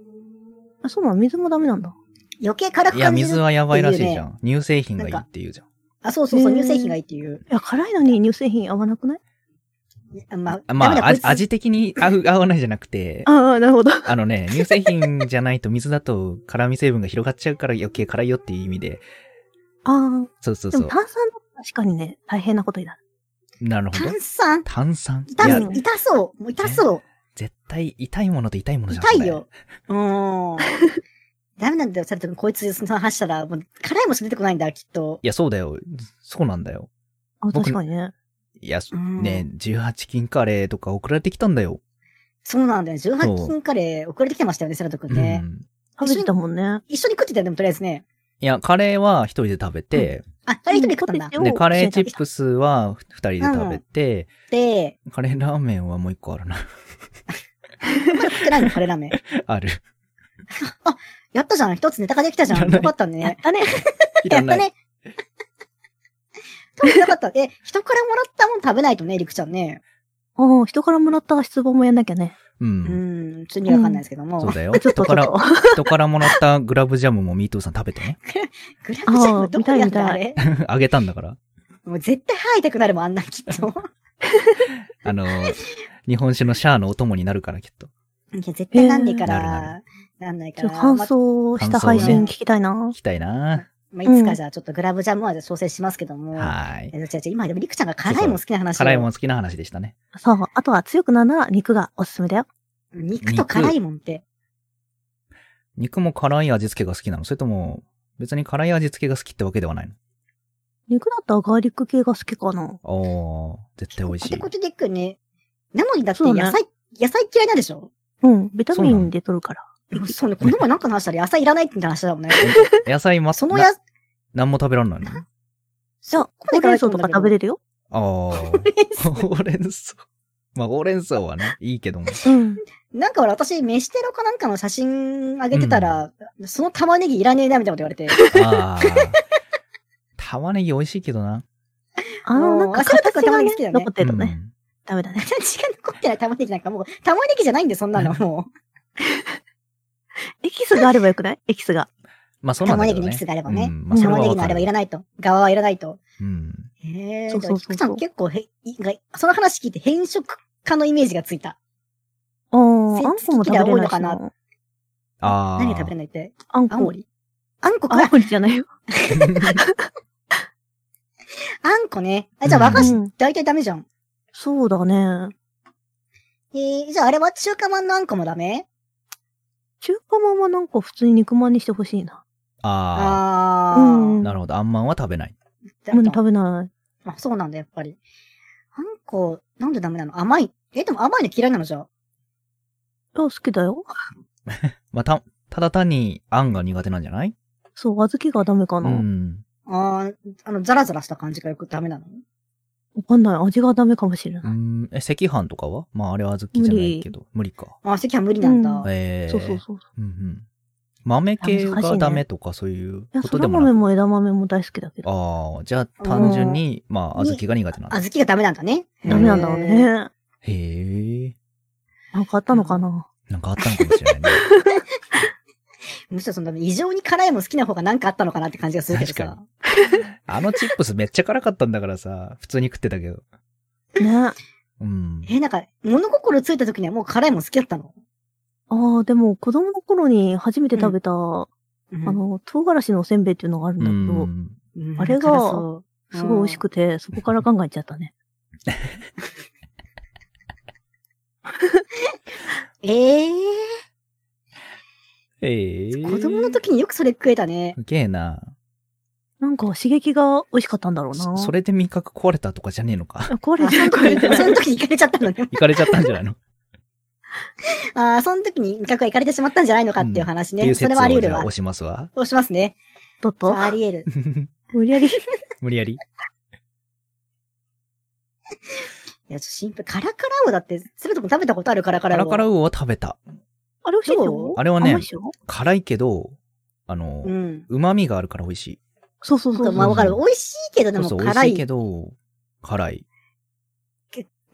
あ、そうなの？水もダメなんだ。余計辛くいや、感じる。水はやばいらしいじゃん。ん。乳製品がいいって言うじゃん。あ、そうそうそう、乳製品がいいっていう。いや、辛いのに乳製品合わなくない？あまあ、まあ、味味的に合う、合わないじゃなくて、ああ、なるほど。あのね、乳製品じゃないと水だと辛味成分が広がっちゃうから余計辛いよっていう意味で、ああ、そうそうそう。でも炭酸確かにね、大変なことになる。なるほど炭。酸？炭酸？い痛や、い、痛そう。もう痛そう。絶対痛いものと痛いものじゃん。痛いよ。うーん。(laughs) ダメなんだよ、サルト君。こいつ、その話したら、もう、辛いもんしか出てこないんだ、きっと。いや、そうだよ。そうなんだよ。あ、僕確かにね。いや、うんね、18金カレーとか送られてきたんだよ。そうなんだよ。そう18金カレー送られてきてましたよね、サルト君ね。うん。食べてたもんね。一緒に食ってたよ、でもとりあえずね。いや、カレーは一人で食べて、あ、あれ一人で食ったんだ。うんで、カレーチップスは二人で食べて、で、カレーラーメンはもう一個あるな。まだ食ってないの、カレーラーメン。(laughs) ある。やったじゃん。一つネタができたじゃん。よかったやっね。たね。やったね。食べなかった。え、(laughs) 人からもらったもん食べないとね、りくちゃんね。おお人からもらった質問もやんなきゃね。う。うんん、普通にわかんないですけども。そうだよ。ちょっと人から人からもらったグラブジャムもミートゥーさん食べてね。グラムジャムどこにあった？あーあれ？(laughs) あげたんだから。もう絶対吐いたくなるもん、あんなんきっと。(laughs) あの、日本酒のシャアのお供になるからきっと。いや、絶対なんでかなるら、なんないかちょっと感想した配信聞きたいな聞。きたいな。まあ、いつかじゃあちょっとグラブジャムは調整しますけども。はい。え、違う違う、今でもりくちゃんが辛いもん好きな話を辛いもん好きな話でしたね。そう。あとは強くなるなら肉がおすすめだよ。肉と辛いもんって。肉も辛い味付けが好きなの？それとも、別に辛い味付けが好きってわけではないの？肉だったらガーリック系が好きかな。おー、絶対美味しいコテ。コテでいくよね。なのにだってそうね野菜、野菜嫌いなんでしょ？うん。ビタミンで取るから。そうね、この前なんかの話したら野菜いらないって話だもんね。(laughs) 野菜ま、そのやな、何も食べらんないの？あじゃあ、ほうれん草とか食べれるよ。あー。ほうれん草。まあ、ほうれん草はね、いいけども。うん。なんかほら、私、飯テロかなんかの写真あげてたら、その玉ねぎいらねえな、みたいなこと言われて。ああ。玉ねぎ美味しいけどな。(laughs) あの、なんかたく形がね玉ねぎ好きだよね残ってるとね。うんダメだね。(laughs) 血が残ってない玉ねぎなんかもう、玉ねぎじゃないんで、そんなの、も (laughs) エキスがあればよくない？エキスが。まあ、そうう。なんだけどね。玉ねぎのエキスがあればね。うんまあ、玉ねぎのあれはいらないと。側はいらないと。うん。へえ。そうそうそうそうちゃん結構へ、その話聞いて変色家のイメージがついた。あー、せあんこも食べれないのかな？ああ。何が食べれないって？あんこ。あんこりあんこか。あんこりじゃないよ。(laughs) あんこね。あ、じゃあ和菓子うん大体ダメじゃん。そうだね。えー、じゃああれは中華まんのあんこもダメ？中華まんはなんか普通に肉まんにしてほしいな。ああー。うんあ。なるほど。あんまんは食べない。無理だだ食べない。あ、そうなんだ、やっぱり。あんこ、なんでダメなの？甘い。え、でも甘いの嫌いなのじゃあ？あ、好きだよ。(laughs) まあ、た、ただ単にあんが苦手なんじゃない？そう、小豆がダメかうな。ん。あー、あの、ザラザラした感じがよくダメなの？わかんない。味がダメかもしれうない。ん。え、赤飯とかは？まあ、あれは小豆じゃないけど。無理か。あ、席は無理なんだ。うんええそうそうそう。うんうん。豆系がダメとかそういういや、こそら豆とでもなく？も枝豆も大好きだけど。ああ、じゃあ単純に、まあ、小豆が苦手なんだ。あずきがダメなんだね。ダメなんだろうへー。ね。へえ。なんかあったのかな？なんかあったのかもしれないね。(laughs) むしろその、異常に辛いも好きな方がなんかあったのかなって感じがするけど確さ。あのチップスめっちゃ辛かったんだからさ、普通に食ってたけど。ね。うん。え、なんか、物心ついた時にはもう辛いもん好きだったの？ああ、でも子供の頃に初めて食べた、あうんの、唐辛子のおせんべいっていうのがあるんうだけど、ん。うんあれが辛そうすごい美味しくて、そこから考えちゃったね。ええええー、の時によくそれ食えたね。すげえな。なんか刺激が美味しかったんだろうな。そそれで味覚壊れたとかじゃねえのか。(laughs) あこれあ、その時に、(laughs) その時に行かれちゃったのね。行かれちゃったんじゃないの？っ (laughs) ああ、その時に味覚が行かれてしまったんじゃないのかっていう話ね。う説れはあり得るわ押。しますわ。そうしますね。だっそうとあり得る。無理やり。無理やり。いや、ちょっとシンプル。カラカラウオだって、するとも食べたことあるカラカラウオ。カラカラウオは食べた。あれ美味しいあれはね辛いけど、あのう、ん。旨味があるから美味しい。そうそうそうそう。まあわかる。美味しいけどでそうそう、美も辛い。味しいけど、辛い。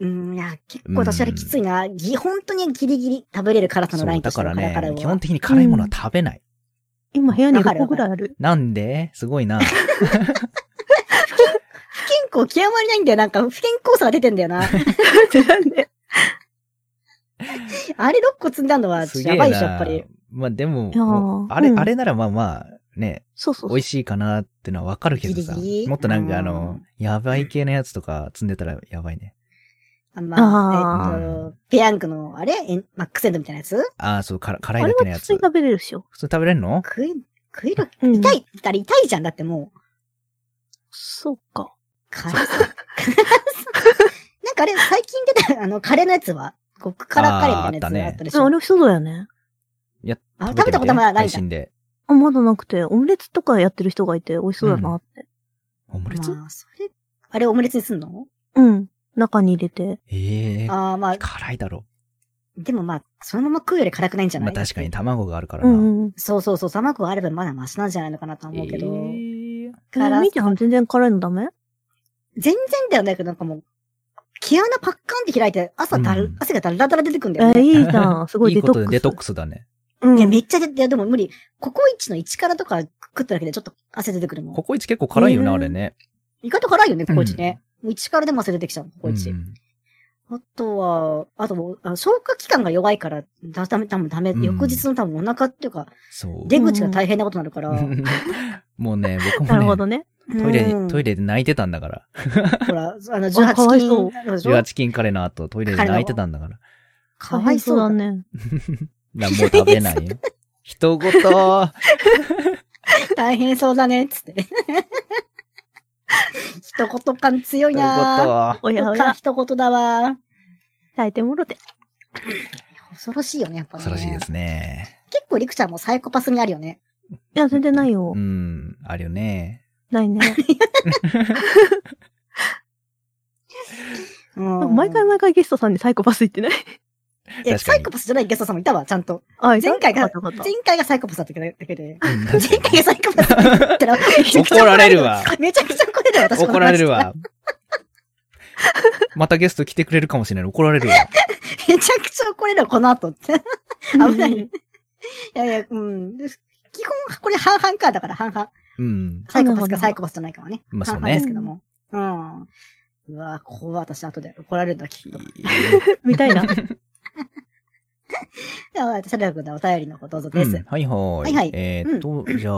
うん、いや、結構私あれきついな。ぎ、本当にギリギリ食べれる辛さのラインとしてだから。ね基本的に辛いものは食べない。今部屋に6わかる個ぐらいある。なんで？すごいな。不健康極まりないんだよ。なんか不健康さが出てんだよな。(laughs) なんで？(laughs) あれ6個積んだのは。やばいでしょ、やっぱり。まあでももうあれ、うんあれならまあまあ、ね、そうそうそう。美味しいかなってのはわかるけどさ。ギリギリ？もっとなんかあうのん、やばい系のやつとか積んでたらやばいね。あまあ、あえっと、ペヤングの、あれ？えんマックセンドみたいなやつ？ああ、そう、辛いだけのやつ。は普通に食べれるっしょ。普通食べれんの？食い、食える、うん痛い、あれ痛いじゃん。だってもう、そうか。辛さ。(laughs) なんかあれ、最近出た、あの、カレーのやつは、極辛カレーみたいなやつあったねあったでしょ。あれ美味しそうだよね。いや、あ食べ食べたことまだないんだ配信で。あ、まだなくて、オムレツとかやってる人がいて美味しそうだなって。オムレツまあ、それ、あれオムレツにすんのうん。中に入れて。ええああ、まあ、辛いだろ。でもまあ、そのまま食うより辛くないんじゃないまあ確かに。卵があるからな。うん。そうそうそう、卵があればまだマシなんじゃないのかなと思うけど。えええ辛みーちゃん全然辛いのダメ全然だよね、なんかもう、毛穴パッカンって開いて、朝だる、うん汗がだらだら出てくんだえよね。ー、いいじゃん。(laughs) すごいいいデトックス。ことでデトックスだね。うん。いや、めっちゃ出て、いや、でも無理。ココイチの1からとか食っただけでちょっと汗出てくるもん。ココイチ結構辛いよね、えーあれね。意外と辛いよね、ココイチね。もう1からでも汗出てきちゃう、ココイチ。うんあとは、あと、あの消化器官が弱いから、だダメ、多分ダメ。うん翌日の多分お腹っていうか、そう。出口が大変なことになるから。(laughs) もうね、僕なるほどね。トイレうんに、トイレで泣いてたんだから。ほら、あの、あかわいそう18金、でしょ？18金カレーの後、トイレで泣いてたんだから。かわいそうだね。ね。なもう食べないよ。(laughs) 人ごと、大変そうだね、つって。一言感強い人なごおやおや、ぁ一言だわ耐えてもろて。恐ろしいよね、やっぱと。ね。恐ろしいですね。結構、りくちゃんもサイコパスにあるよね。いや、全然ないよう。ん、あるよね。ないね。うん。毎回毎回ゲストさんにサイコパス言ってない？え、確かにサイコパスじゃないゲストさんもいたわ、ちゃんと。あ、前回が前回がサイコパスだっただけで。うん前回がサイコパスって言ったら、(laughs) 怒られるわ。めちゃくちゃ怒られるわ、私怒られるわ。またゲスト来てくれるかもしれない。怒られるわ。(laughs) めちゃくちゃ怒られるわ、この後って。危ない。いやいや、うん。で基本、これ半々か、だから半々。うん。サイコパスかサイコパスじゃないかはね。まあそうねですけども。うん。うわここは私後で怒られるんだ、きっと。み (laughs) たいな。(laughs) では、私はくんのお便りの方どうぞです。うんはいはい。はいはいえーっと、じゃあ、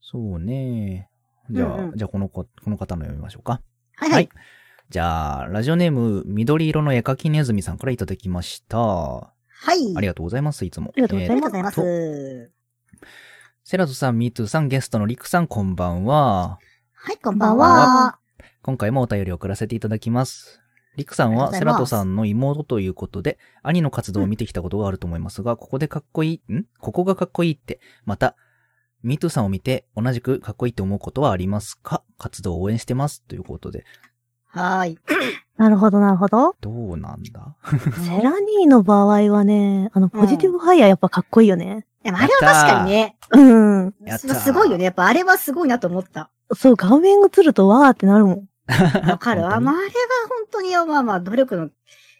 そうね。じゃあ、うんうんじゃあこの子、この方の読みましょうか。はいはい。じゃあ、ラジオネーム、緑色の絵描きネズミさんからいただきました。はい。ありがとうございます、いつも。ありがとうございありがとうございまえーっとす。セラトさん、ミートゥーさん、ゲストのリクさん、こんばんは。はい、こんばんは。今回もお便りを送らせていただきます。リクさんはセラトさんの妹ということで、兄の活動を見てきたことがあると思いますが、ここでかっこいい、ん？ここがかっこいいって、また、ミートゥーさんを見て同じくかっこいいと思うことはありますか？活動を応援してます。ということで、はーい。なるほど、なるほど。どうなんだ？(laughs) セラニーの場合はね、あの、ポジティブファイヤーやっぱかっこいいよね。でもあれは確かにね、うん。やったーすごいよね。やっぱあれはすごいなと思った。そう、画面映るとわーってなるもん。(laughs) わかる。あ、本当に？まあ、あれは本当に、まあまあ、努力の、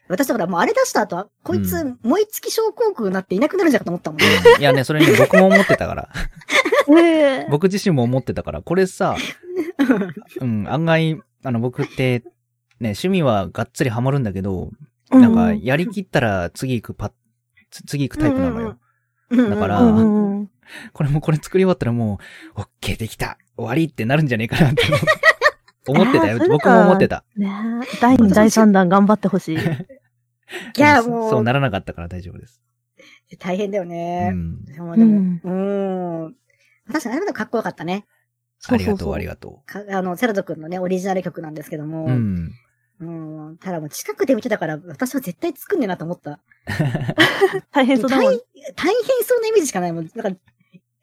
私だからもうあれ出した後は、こいつ、う燃え尽き症候群になっていなくなるんじゃないかと思ったもんね。うんいやね、それね、僕も思ってたから。(laughs) 僕自身も思ってたから、これさ、うん、案外、あの、僕って、ね、趣味はがっつりハマるんだけど、なんか、やりきったら次行くパ、つ次行くタイプなのよ。だから。これもこれ作り終わったらもう、オッケーできた終わりってなるんじゃねえかなって思 (laughs) ってたよ僕も思ってた。ねえ。第2、第3弾頑張ってほしい。(laughs) いや、そもう、そうならなかったから大丈夫です。大変だようね。ん。でも、でもうんうーん。確かにあれまでかっこよかったね。ありがとう、ありががとかあの、セラト君のね、オリジナル曲なんですけども。う。うん。うん。ただもう近くで見てたから、私は絶対作んねえなと思った。(laughs) 大変そうだもん。大大変そうなイメージしかないもん。なんか、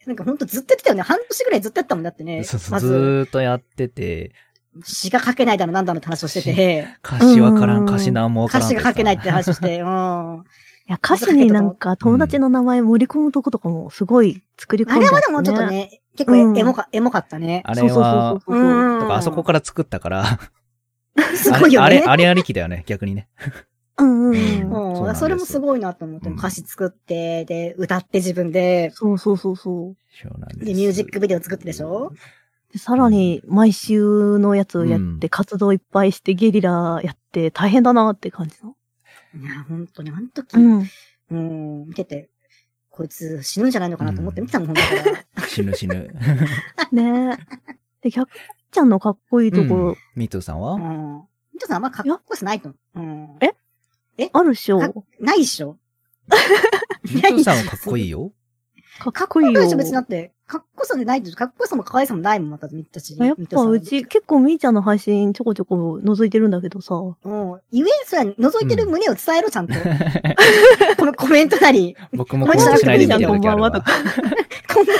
なんかほんとずっとやってたよね。半年ぐらいずっとやってたもんだってね。そうそう、まずっとやってて、詩が書けないだのなんだのって話をしてて、歌詞わからん、うん歌詞なんもわからん。歌詞が書けないって話をして、うん。いや、歌詞になんか友達の名前盛り込むとことかもすごい作り込んであれはでもちょっと。ね、結構うんエモか、エモかったね。あれは、そうそうそうそう。んとかあそこから作ったから、(laughs) すごいよね。あれ、あれありきだよね、(laughs) 逆にね。うんうんうんそれもすごいなと思って、うん歌詞作って、で、歌って自分で、そうそうそうそう。そうなんです。で、ミュージックビデオ作ってでしょ？でさらに、毎週のやつをやって、うん活動いっぱいして、ゲリラやって、大変だなって感じの。いや、本当に、あの時、うん。うん、見てて、こいつ死ぬんじゃないのかなと思って見てたもん、ほん。(laughs) 死ぬ死ぬ。ねえ。で、100ちゃんのかっこいいところ、ミートさんは？うん。みとさんあんまかっこよくないと思う。うん。え？あるっしょ。かないっしょ。(laughs) ミートさんは (laughs) かっこいいよ。かっこいいよ。ないでしょ、別にだって。かっこよさでないでしょ。かっこよさも可愛さもないもん、また、みたち。やっぱうち、結構みーちゃんの配信ちょこちょこ覗いてるんだけどさ。うん。ゆえ、それは覗いてる胸を伝えろ、ちゃんと。(laughs) このコメントなり。僕もこうしないで見てる時あるわこんばんはと。こんな。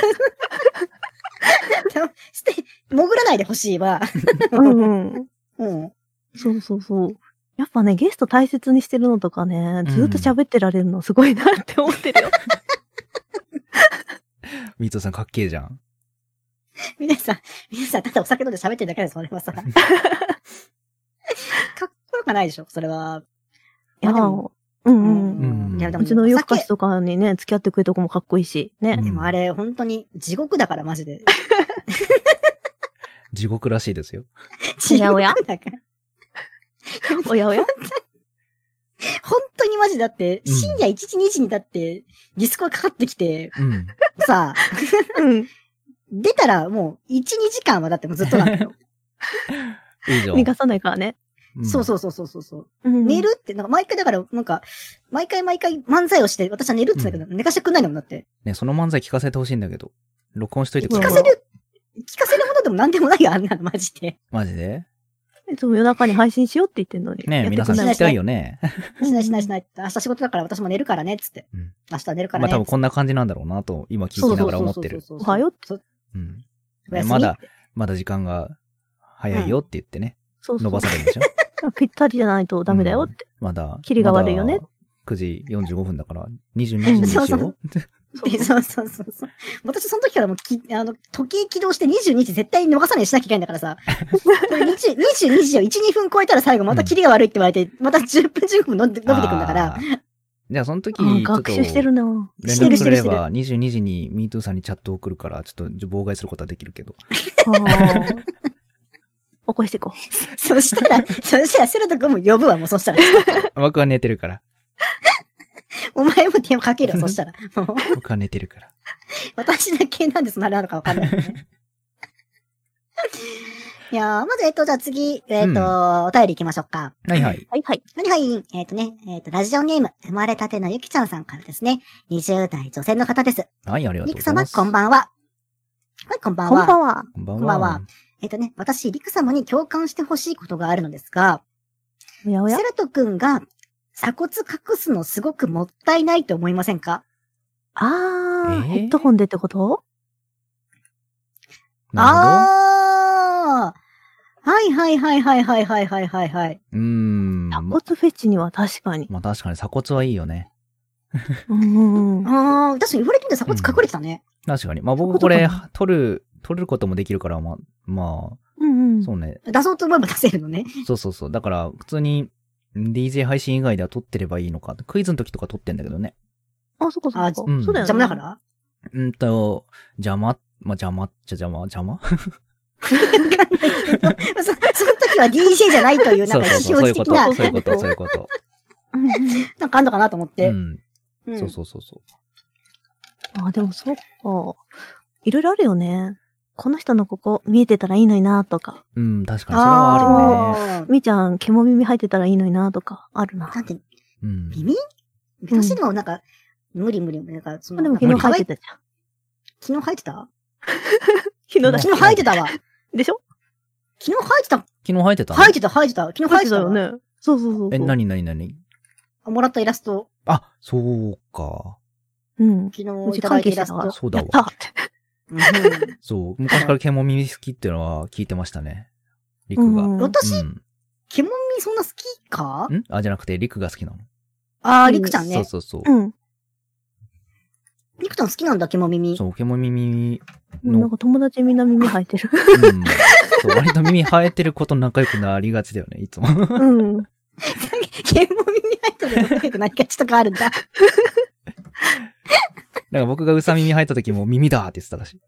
して、潜らないでほしいわ。(laughs) うんうん。うん。そうそうそう。やっぱね、ゲスト大切にしてるのとかね、ずっと喋ってられるのすごいなって思ってるよ。(laughs) ミートさんかっけえじゃん。皆さん、皆さん、ただお酒飲んで喋ってるだけです、それはさ。(laughs) かっこよくないでしょ、それは。いや、まあでもうんう。うんんいや、でも、うちの夜更かしとかにね、付き合ってくれるとこもかっこいいし、ね。うんでもあれ、本当に地獄だから、マジで。地獄らしいですよ。おやおや。おやおや？本当にマジだって、うん深夜1時2時にだって、ディスコがかかってきて、うん。さ、(laughs) うん。出たらもう1、2時間はだってもうずっとなんだよ。いいじゃん。逃がさないからね。そうそうそうそうそうそう。うん寝るって、なんか毎回だから、なんか、毎回毎回漫才をして、私は寝るって言うんだけど、寝かしてくんないんだもんだって。ね、その漫才聞かせてほしいんだけど。録音しといてくれる聞かせる、聞かせるでも何でもないよ、あんなの、マジで。マジで？いつも夜中に配信しようって言ってんのに。ね皆さん聞きたいよね。しないしないしない。明日仕事だから私も寝るからね、つって。うん明日寝るからね。まあ多分こんな感じなんだろうなと、今聞きながら思ってる。おはようって。そううん。まだ、まだ時間が早いよって言ってね、そうそう伸ば。されるでしょ？ぴったりじゃないとダメだよって。まだ。キリが悪いよねまだ9時45分だから、22時にしよう。(laughs) そうそうでそうそうそうそう。私その時からもうき、あの、時計起動して22時絶対に逃さないようにしなきゃいけないんだからさ。これ20 22時を1、2分超えたら最後またキリが悪いって言われて、また10分15分伸びて伸びてくんだから。じゃあその時、あちょっと学習してるな連してる絡くれしてるば、22時に MeToo さんにチャット送るから、ちょっと妨害することはできるけど。起こしていこ (laughs) そしたら、そしたらセロト君も呼ぶわ、もうそしたら。(laughs) 僕は寝てるから。(laughs) お前も電話かけるよ、そしたら。僕は寝てるから。(laughs) 私だけなんでそんなあれなのかわかんない、ね。(laughs) いやー、まず、えっと、じゃあ次、えっと、お便り行きましょうか。はいはい。う。はいはい。はいはい。えっ、とね、えっ、と、ラジオネーム、生まれたてのゆきちゃんさんからですね。20代女性の方です。はい、ありがとうございます。こんばんは。はい、こんばんは。こんばんは。こんばんこんばんはは。えっ、とね、私、りく様に共感してほしいことがあるのですが、おやおやセラト君が鎖骨隠すのすごくもったいないと思いませんか？あー、えー？ヘッドホンでってこと？なあーはいはいはいはいはいはいはいはいはい。うーん。鎖ま骨フェチには確かに。まあ確かに鎖骨はいいよね。うんうんうん。あー、確かに言われてみて鎖骨隠れてたね。確かに。まあ僕これ取る、取ることもできるから、まあ、まうんうんあ、。そうね。出そうと思えば出せるのね。そうそうそう。だから、普通に、DJ 配信以外では撮ってればいいのか。クイズの時とか撮ってんだけどね。あ、そっかそっか。あうんそうだよね。邪魔だから？うんと、邪魔、まあ邪魔っちゃ邪魔、邪魔？(laughs) そその時は DJ じゃないという、なんか、非そうそうそう、そういうこと、表的な、そういうこと、そういうこと。(laughs) なんかあんのかなと思って。うん。うんそうそうそうそあ、でもそっか。いろいろあるよね。この人のここ見えてたらいいのになとか。う。うん、確かにそれはあるね。みーちゃん、獣耳入ってたらいいのになとか、あるな。なんて、うん。耳？私でもなんか、無理無理無理。なんか、その、でも昨日入ってたじゃん。昨日入ってた？昨日だし昨日入ってたわ。昨でしょ？日入ってた？昨日入ってた？の入ってた、入ってた。昨日入ってたよね。そうそうそうそう。え、なになになに？もらったイラスト、あ、そうか。うん。昨うち日いただいたイラスト。そうだわそう。昔から獣耳好きっていうのは聞いてましたね。リクが。うん私、うん。獣耳そんな好きか？ん？あ、じゃなくて、リクが好きなの。あー、りくちゃんね。そうそうそう。うん。りくちゃん好きなんだ、獣耳。そう、獣耳の、なんか友達みんな耳入ってる。うん。そう、割と耳生えてること仲良くなりがちだよね、いつも。うん。獣耳入ってるの仲良くなりがちとかあるんだ。(laughs) なんか僕がウサ耳生えた時も耳だって言ってたらしい。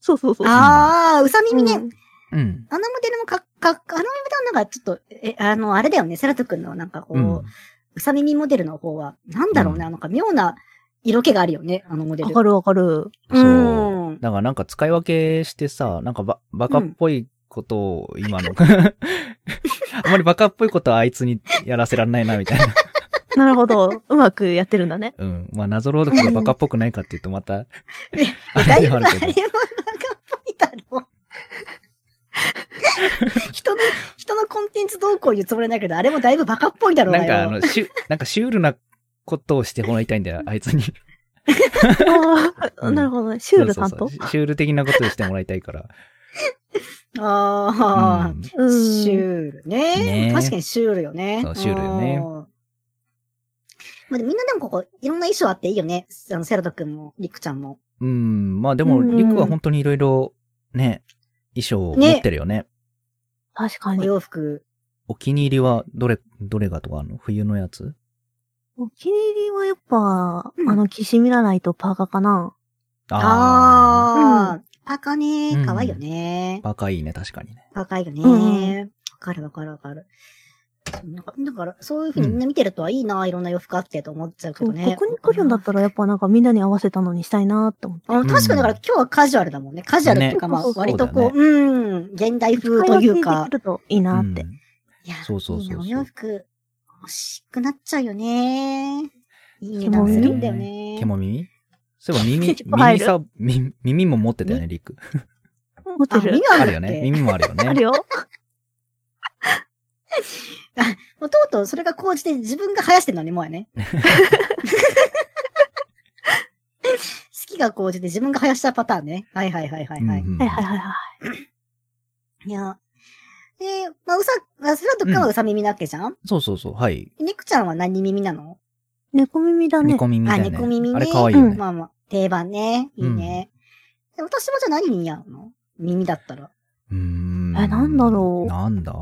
そうそうそう。あー、うさ耳ね。うんうん。あのモデルもか、か、あのモデルはなんかちょっと、え、あの、あれだよね、セラト君のなんかこう、うん。うさ耳モデルの方は、なんだろうね、うんなんか妙な色気があるよね、あのモデル。わかるわかる。そううん。だからなんか使い分けしてさ、なんかば、バカっぽいことを今の、(laughs) あまりバカっぽいことはあいつにやらせらんないな、みたいな。(laughs) なるほど。うまくやってるんだね。うん。まあ、謎朗読がバカっぽくないかっていうとまた、あれぶあバカっ。ぽいだろう。人の、人のコンテンツどうこう言うつもりないけど、あれもだいぶバカっぽいだろう。なんかあの、シュ、なんかシュールなことをしてもらいたいんだよ、あいつに。なるほどね。シュール担当シュール的なことをしてもらいたいから。ああ、うんうん。シュールねね確かにシュールよね。そうシュールよねうん。まあ、みんなでもここ、いろんな衣装あっていいよね。あの、セラト君も、リクちゃんも。うん。まあでも、うんリクは本当にいろいろ、ね、衣装を持ってるよね。お確かに。洋服。お気に入りは、どれ、どれがとかあるの？冬のやつ？お気に入りはやっぱ、うんあの、騎士ミラライとパーカーかな。ああ、パカうねん。かわいいよね。バカいいね、確かにね。パカいいよね。うんわかるわかるわかる。だから、そういう風にみんな見てるとはいいな、いろんな洋服あってと思っちゃうけどね。ここに来るんだったらやっぱなんかみんなに合わせたのにしたいなって思って。あの確かにだから今日はカジュアルだもんね。カジュアルっていうか、まあ割とこう、そううん、現代風というか会話でき。るといいなって。うんいや、そうそうそうそうお洋服欲しくなっちゃうよね。いい値段するんだよね。毛も耳そういえば耳、耳さ、耳耳も持ってたよね、リック。あ、持ってる耳ああるよね。るよね。耳もあるよね。あるよ。(laughs) (laughs) もうとうとうそれが高じて自分が生やしてるのにもうやね。(laughs) 好きが高じて自分が生やしたパターンね。はいはいはいはいはい。うんうんはいはいはいはい。いや。で、まあ、うさ、あスラト君はうさ耳なわけじゃん、そうそうそう、はい。ネクちゃんは何耳なの？猫耳だね。猫耳だよね。あ猫耳ねあれ可愛いよね。まあまあ、定番ね。いいね。で私もじゃあ何耳やるの？耳だったら。うーん。えなんだろうなんだ？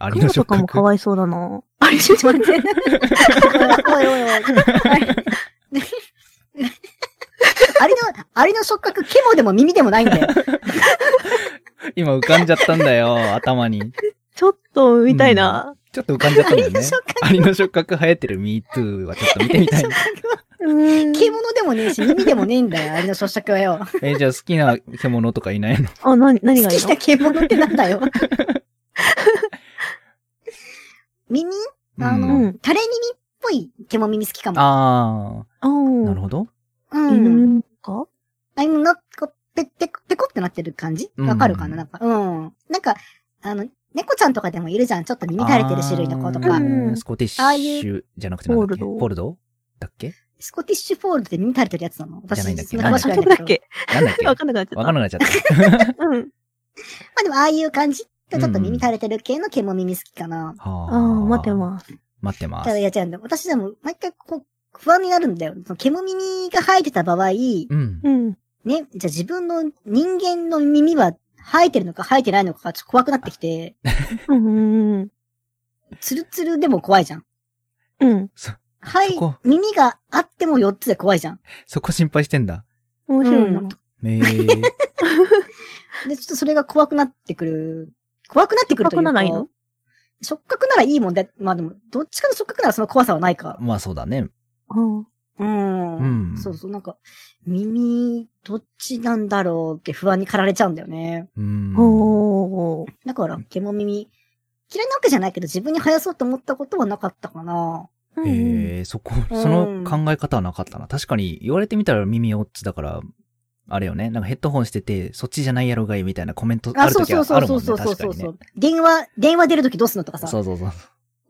アリの触雲とかもか覚わいそうだな。あれ、ちょっと待って。おいおいおい。アリの、アリの触覚、毛もでも耳でもないんだよ。今浮かんじゃったんだよ、頭に。ちょっと見たいな。ちょっと浮かんじゃったんだよねアリの触。覚アリの触覚流行ってる MeToo はちょっと見てみたい。うん。獣でもねえし、耳でもねえんだよ、アリの触覚はよ。え、じゃあ好きな獣とかいないの？あ、な、何がいいの？好きな獣ってなんだよ。耳？あの、うん。垂れ耳っぽい獣耳好きかも。ああー、なあるほど。うん。犬か？あの、な、こう、ぺ、ぺ、ぺこってなってる感じ？うん。わかるかな？なんか、うん。なんか、あの、猫ちゃんとかでもいるじゃん。ちょっと耳垂れてる種類の子とか。スコティッシュじゃなくてなんだっけ？フォールド？フォールド？だっけ？スコティッシュフォールドで耳垂れてるやつなの？私、じゃないんだっけ？そんなんだっけ？なんだっけわかんなくなっちゃった。わかんなくなっちゃった。(laughs) うん。まあでも、ああいう感じ？ちょっと耳垂れてる系の毛も耳好きかな。はああ、待ってます。待ってまただ、す。いや違うんだよ。私でも、毎回こう、不安になるんだよ。その毛も耳が生えてた場合、うん。うん。ね、じゃあ自分の人間の耳は生えてるのか生えてないのかがちょっと怖くなってきて、(laughs) うんうん。ツルツルでも怖いじゃん。うん。はい耳があっても4つで怖いじゃん。そこ心配してんだ。面白いな。うんえー、(laughs) で、ちょっとそれが怖くなってくる。怖くなってくるというか。触覚ならいいの？触覚ならいいもんで、まあでも、どっちかの触覚ならその怖さはないか。まあそうだね。うん。うん。うんそうそう、なんか、耳、どっちなんだろうって不安に駆られちゃうんだよね。うん。だから、毛も耳、嫌いなわけじゃないけど自分に生やそうと思ったことはなかったかな。うんうんえー、そこ、うんその考え方はなかったな。確かに言われてみたら耳4つだから、あれよね。なんかヘッドホンしてて、そっちじゃないやろがいみたいなコメントああ、るそう時はあるもんね。そうそうそうそう確かにねそうそう。。電話、電話出るときどうすんのとかさ。そうそうそう。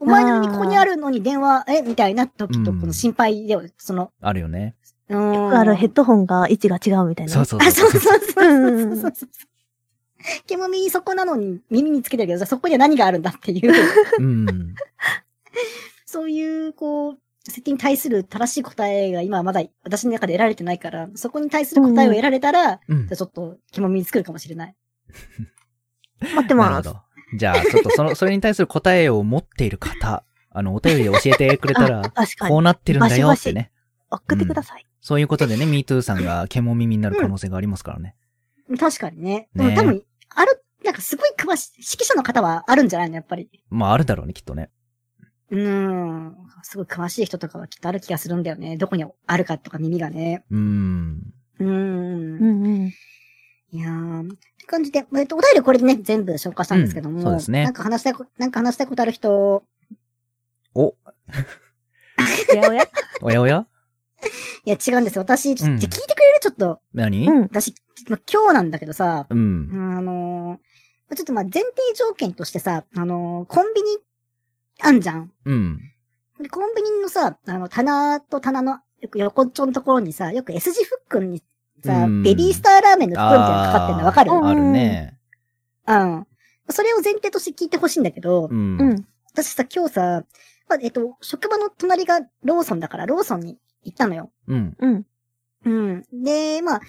お前の耳ここにあるのに電話、え？みたいな時と、うんこの心配で、その、あるよね。うーん。あるヘッドホンが位置が違うみたいな。そうそうあ、そうそ。そううそうそううんそうそう。毛も耳そこなのに耳につけてるけど、そこには何があるんだっていう、うん。(laughs) そういう、こう、設定に対する正しい答えが今はまだ私の中で得られてないから、そこに対する答えを得られたら、うんじゃあ。ちょっと毛も耳作るかもしれない。待ってます。なるほど。じゃあ、ちょっとその、(laughs) それに対する答えを持っている方、あの、お便りで教えてくれたら。こうなってるんだよってね。送ってください。そういうことでね、MeToo さんが獣耳になる可能性がありますからね。確かにね。でねも多分、ある、なんかすごい詳しい、指揮者の方はあるんじゃないのやっぱり。まあ、あるだろうね、きっとね。うーん。すごい詳しい人とかはきっとある気がするんだよね。どこにあるかとか耳がね。うん。うんんうん。いやー。って感じで、えっと、お便りこれでね、全部紹介したんですけども。うんそうですねなんか話したいこ、なんか話したいことある人、お、(laughs) おやおや？おやおや？いや違うんですよ。私、ちょうん聞いてくれる？ちょっと。何？うん。私、まあ今日なんだけどさ、うん。あのーちょっとまあ前提条件としてさ、あのーコンビニ、あんじゃん。うん。でコンビニのさ、あの、棚と棚の、よく横っちょのところにさ、よく S 字フックにさ、うんベビースターラーメンの袋みたいなのかかってんのわかるうんあるね。うん。それを前提として聞いてほしいんだけど、うん。うん。私さ、今日さ、まあ、えっと、職場の隣がローソンだから、ローソンに行ったのよ。うん。うん。うん。で、まあ、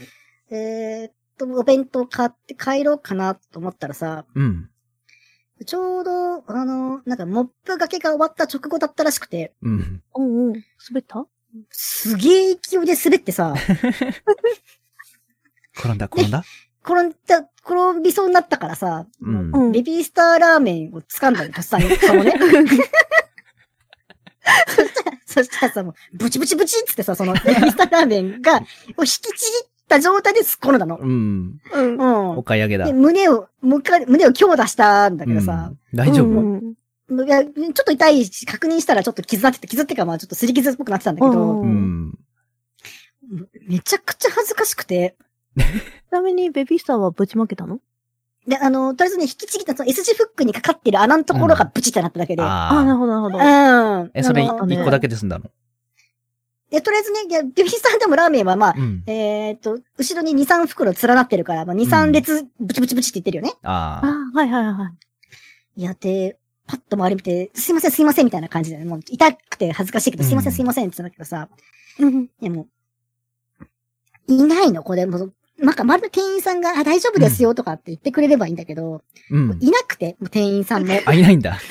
えーっと、お弁当買って帰ろうかなと思ったらさ、うん。ちょうど、あの、なんか、モップがけが終わった直後だったらしくて、うん。うんうん。滑った？すげえ勢いで滑ってさ、(laughs) 転んだ、転んだ？転んだ、転びそうになったからさ、うんうんベビースターラーメンを掴んだの、とっさに。そのね。そしたら、そしたらさ、もう、ブチブチブチっつってさ、その、(laughs) ベビースターラーメンが、を引きちぎった状態ですっ転んだの。うん。うん。うんお。買い上げだ。で、胸を、もう一回、胸を強打したんだけどさう、ん大丈夫、うんいや、ちょっと痛いし、確認したらちょっと傷なってて、傷ってかまあちょっと擦り傷っぽくなってたんだけど、うんうん。めちゃくちゃ恥ずかしくて、(laughs) ちなみにベビースターはぶちまけたの？で、あの、とりあえずね、引きちぎったその S 字フックにかかってる穴のところがブチってなっただけで、ああ、なる。ほど、なるほど。うん。え、それ一個だけで済んだの？で、とりあえずね、いやベビースターでもラーメンはまあ、うん。えーっと、後ろに2、3袋連なってるから、まあ、2、3列ブチブチブチって言ってるよね。あああ。あ、はいはいはい。いや、で、パッと周り見て、すいませんすいませんみたいな感じで、もう痛くて恥ずかしいけど、すいませうんんすいませんって言ったんだけどさ、うん。でも、いないの？これ、もう、なんか、周りの店員さんが、あ、大丈夫ですよとかって言ってくれればいいんだけど、うん。いなくて、店員さんも。あ、いないんだ。(laughs)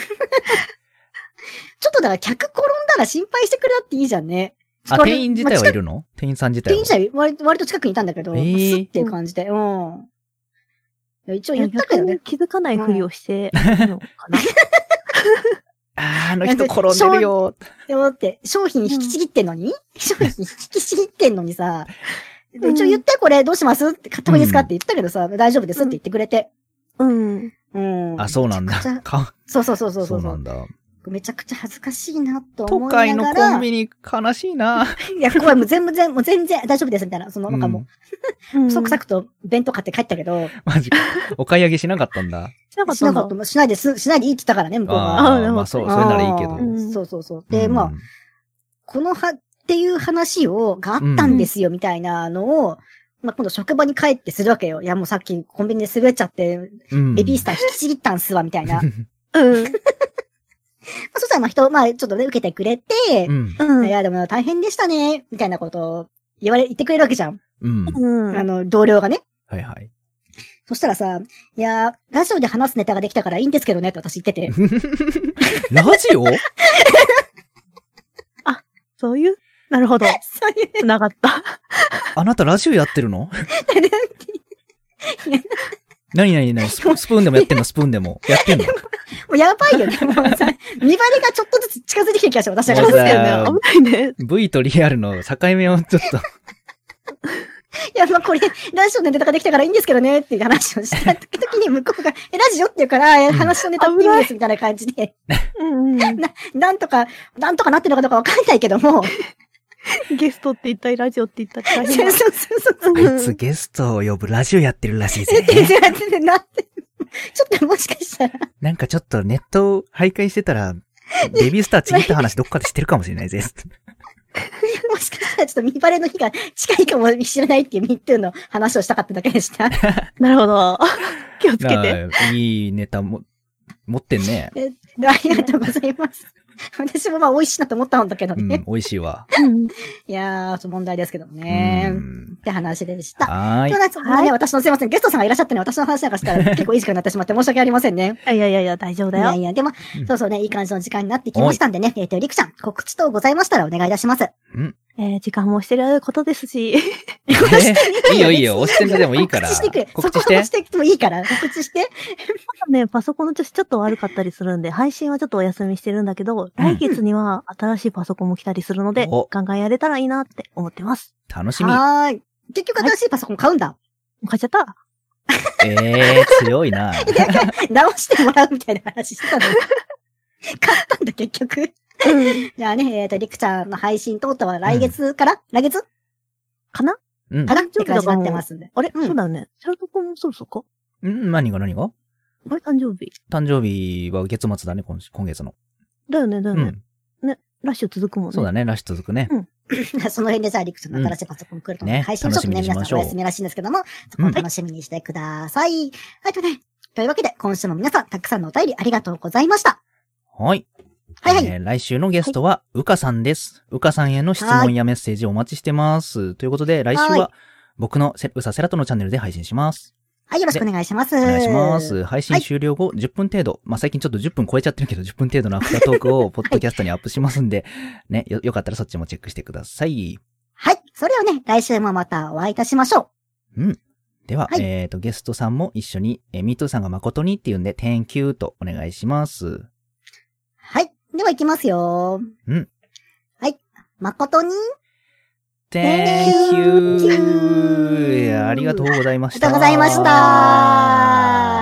ちょっとだから客転んだら心配してくれたっていいじゃんね。あ、店員自体はいるの？店員さん自体は。店員自体割と割と近くにいたんだけど、えースッっていう感じで、うん。一応言ったけどね。気づかないふりをして。(laughs) あの人転んでるよ。でもだって、商品引きちぎってんのに、商品引きちぎってんのにさ、一応言ってこれどうします？って買ってもいいですかって言ったけどさ、大丈夫ですって言ってくれて。うん。うん。あ、そうなんだそうそうそうそうそううそなんだ。めちゃくちゃ恥ずかしいなと都思い会のながら。コンビニ悲しいな。(laughs) いや、怖い、もう全部全部、もう全然大丈夫ですみたいな。その、なんかもう、うんそくさくと弁当買って帰ったけど、マジか。(laughs) お買い上げしなかったんだ。しなかったしなかった、しないです、しないでいいって言ったからね、向こうが。あまあそう、それならいいけど。うんそうそうそう。で、うんまあ、このは、っていう話を、があったんですよ、みたいなのを、まあ、今度職場に帰ってするわけよ。いや、もうさっきコンビニで滑っちゃって、うんベビースター引きちぎったんすわ、みたいな。ま (laughs) うん。あ、そしたらまあ人、まあ、ちょっとね、受けてくれて、うん。うん。いや、でも大変でしたね、みたいなことを言われ、言ってくれるわけじゃん。うん。うん。あの、同僚がね。はいはい。そしたらさ、いや、ラジオで話すネタができたからいいんですけどね、って私言ってて。(laughs) ラジオ？(laughs) そういう？なるほど。そういう、つながった。あなたラジオやってるの？(laughs) 何何何？スプスプーンでもやってんの？スプーンでも。やってんの？もうやばいよね。もうさ、見張りがちょっとずつ近づいてきてる気がして、私はもうさそうだよね。危ないね。V とリアルの境目をちょっと。いや、まあこれ、ラジオのネタができたからいいんですけどね、っていう話をした (laughs) 時に向こうが、え、ラジオって言うから、え話のネタっていいんです、みたいな感じで、うんうん。(laughs) なんとか、なんとかなってるのかどうかわかんないけども、(laughs) ゲストって言ったり、ラジオって言ったり大変だ。そうそうそう。あいつゲストを呼ぶラジオやってるらしいぜ。(laughs) なって、ちょっともしかしたら、なんかちょっとネットを徘徊してたら、ベビースターちぎった話どっかで知ってるかもしれないぜ。もしかしたらちょっと見バレの日が近いかもしれないっていうミットゥーの話をしたかっただけでした。(laughs) なるほど。気をつけて。いいネタも、持ってんね。えありがとうございます。(laughs) 私もまあ美味しいなと思ったんだけどうん、ね。美味しいわ。う (laughs) んいやー、問題ですけどうね。んって話でした。はーいそう。なんですもうね、私のすいません。ゲストさんがいらっしゃってね、私の話なんかしたら結構いい時間になってしまって申し訳ありませんね。いやいやいや、大丈夫だよ。いやいや、でもうん、そうそうね、いい感じの時間になってきましたんでね、えっと、りくちゃん、告知等ございましたらお願いいたします。えー時間もしてることですし。え (laughs) いいよいいよ、押してんでもいいから。告知してくれ。告知してそこは押。してきてもいいから、告知して。(laughs) ね、パソコンの調子ちょっと悪かったりするんで、配信はちょっとお休みしてるんだけど、来月には新しいパソコンも来たりするのでお、ガンガンやれたらいいなって思ってます。楽しみ。はーい。結局新しいパソコン買うんだ。買っちゃったえー、強いな。(laughs) 直してもらうみたいな話してたのに。買ったんだ、結局。うん。じゃあね、えっ、と、りくちゃんの配信等々は来月から、来月？かな？うんか。な？って感じになってますんで。あれ、うんそうだよね。シャルトコンもそろそろかん何が何が？あれ？誕生日。誕生日は月末だね、今今月の。だよね、だよね。うん。ラッシュ続くもんね。そうだね、ラッシュ続くね。(laughs) その辺でじゃあ、りくちゃんの新しいパソコン来るとね配信ちょっとね、皆さんお休みらしいんですけども、そこを楽しみにしてください。はい、とね。というわけで、今週も皆さん、たくさんのお便りありがとうございました。はい。はいはい。えー来週のゲストは、うかさんです。うかさんへの質問やメッセージお待ちしてます。ということで、来週はは、僕のせうさセラトのチャンネルで配信します。はい、よろしくお願いします。お願いします。配信終了後、10分程度。まあ、最近ちょっと10分超えちゃってるけど、10分程度のアフタートークを、ポッドキャストにアップしますんで、ね、よ、よかったらそっちもチェックしてください。はい。それをね、来週もまたお会いいたしましょう。では、はいえっ、と、ゲストさんも一緒に、えー、ミートさんが誠にって言うんで、Thank you とお願いします。はい。では行きますよ。うん。はい。誠に、Thank you! ありがとうございました。ありがとうございました。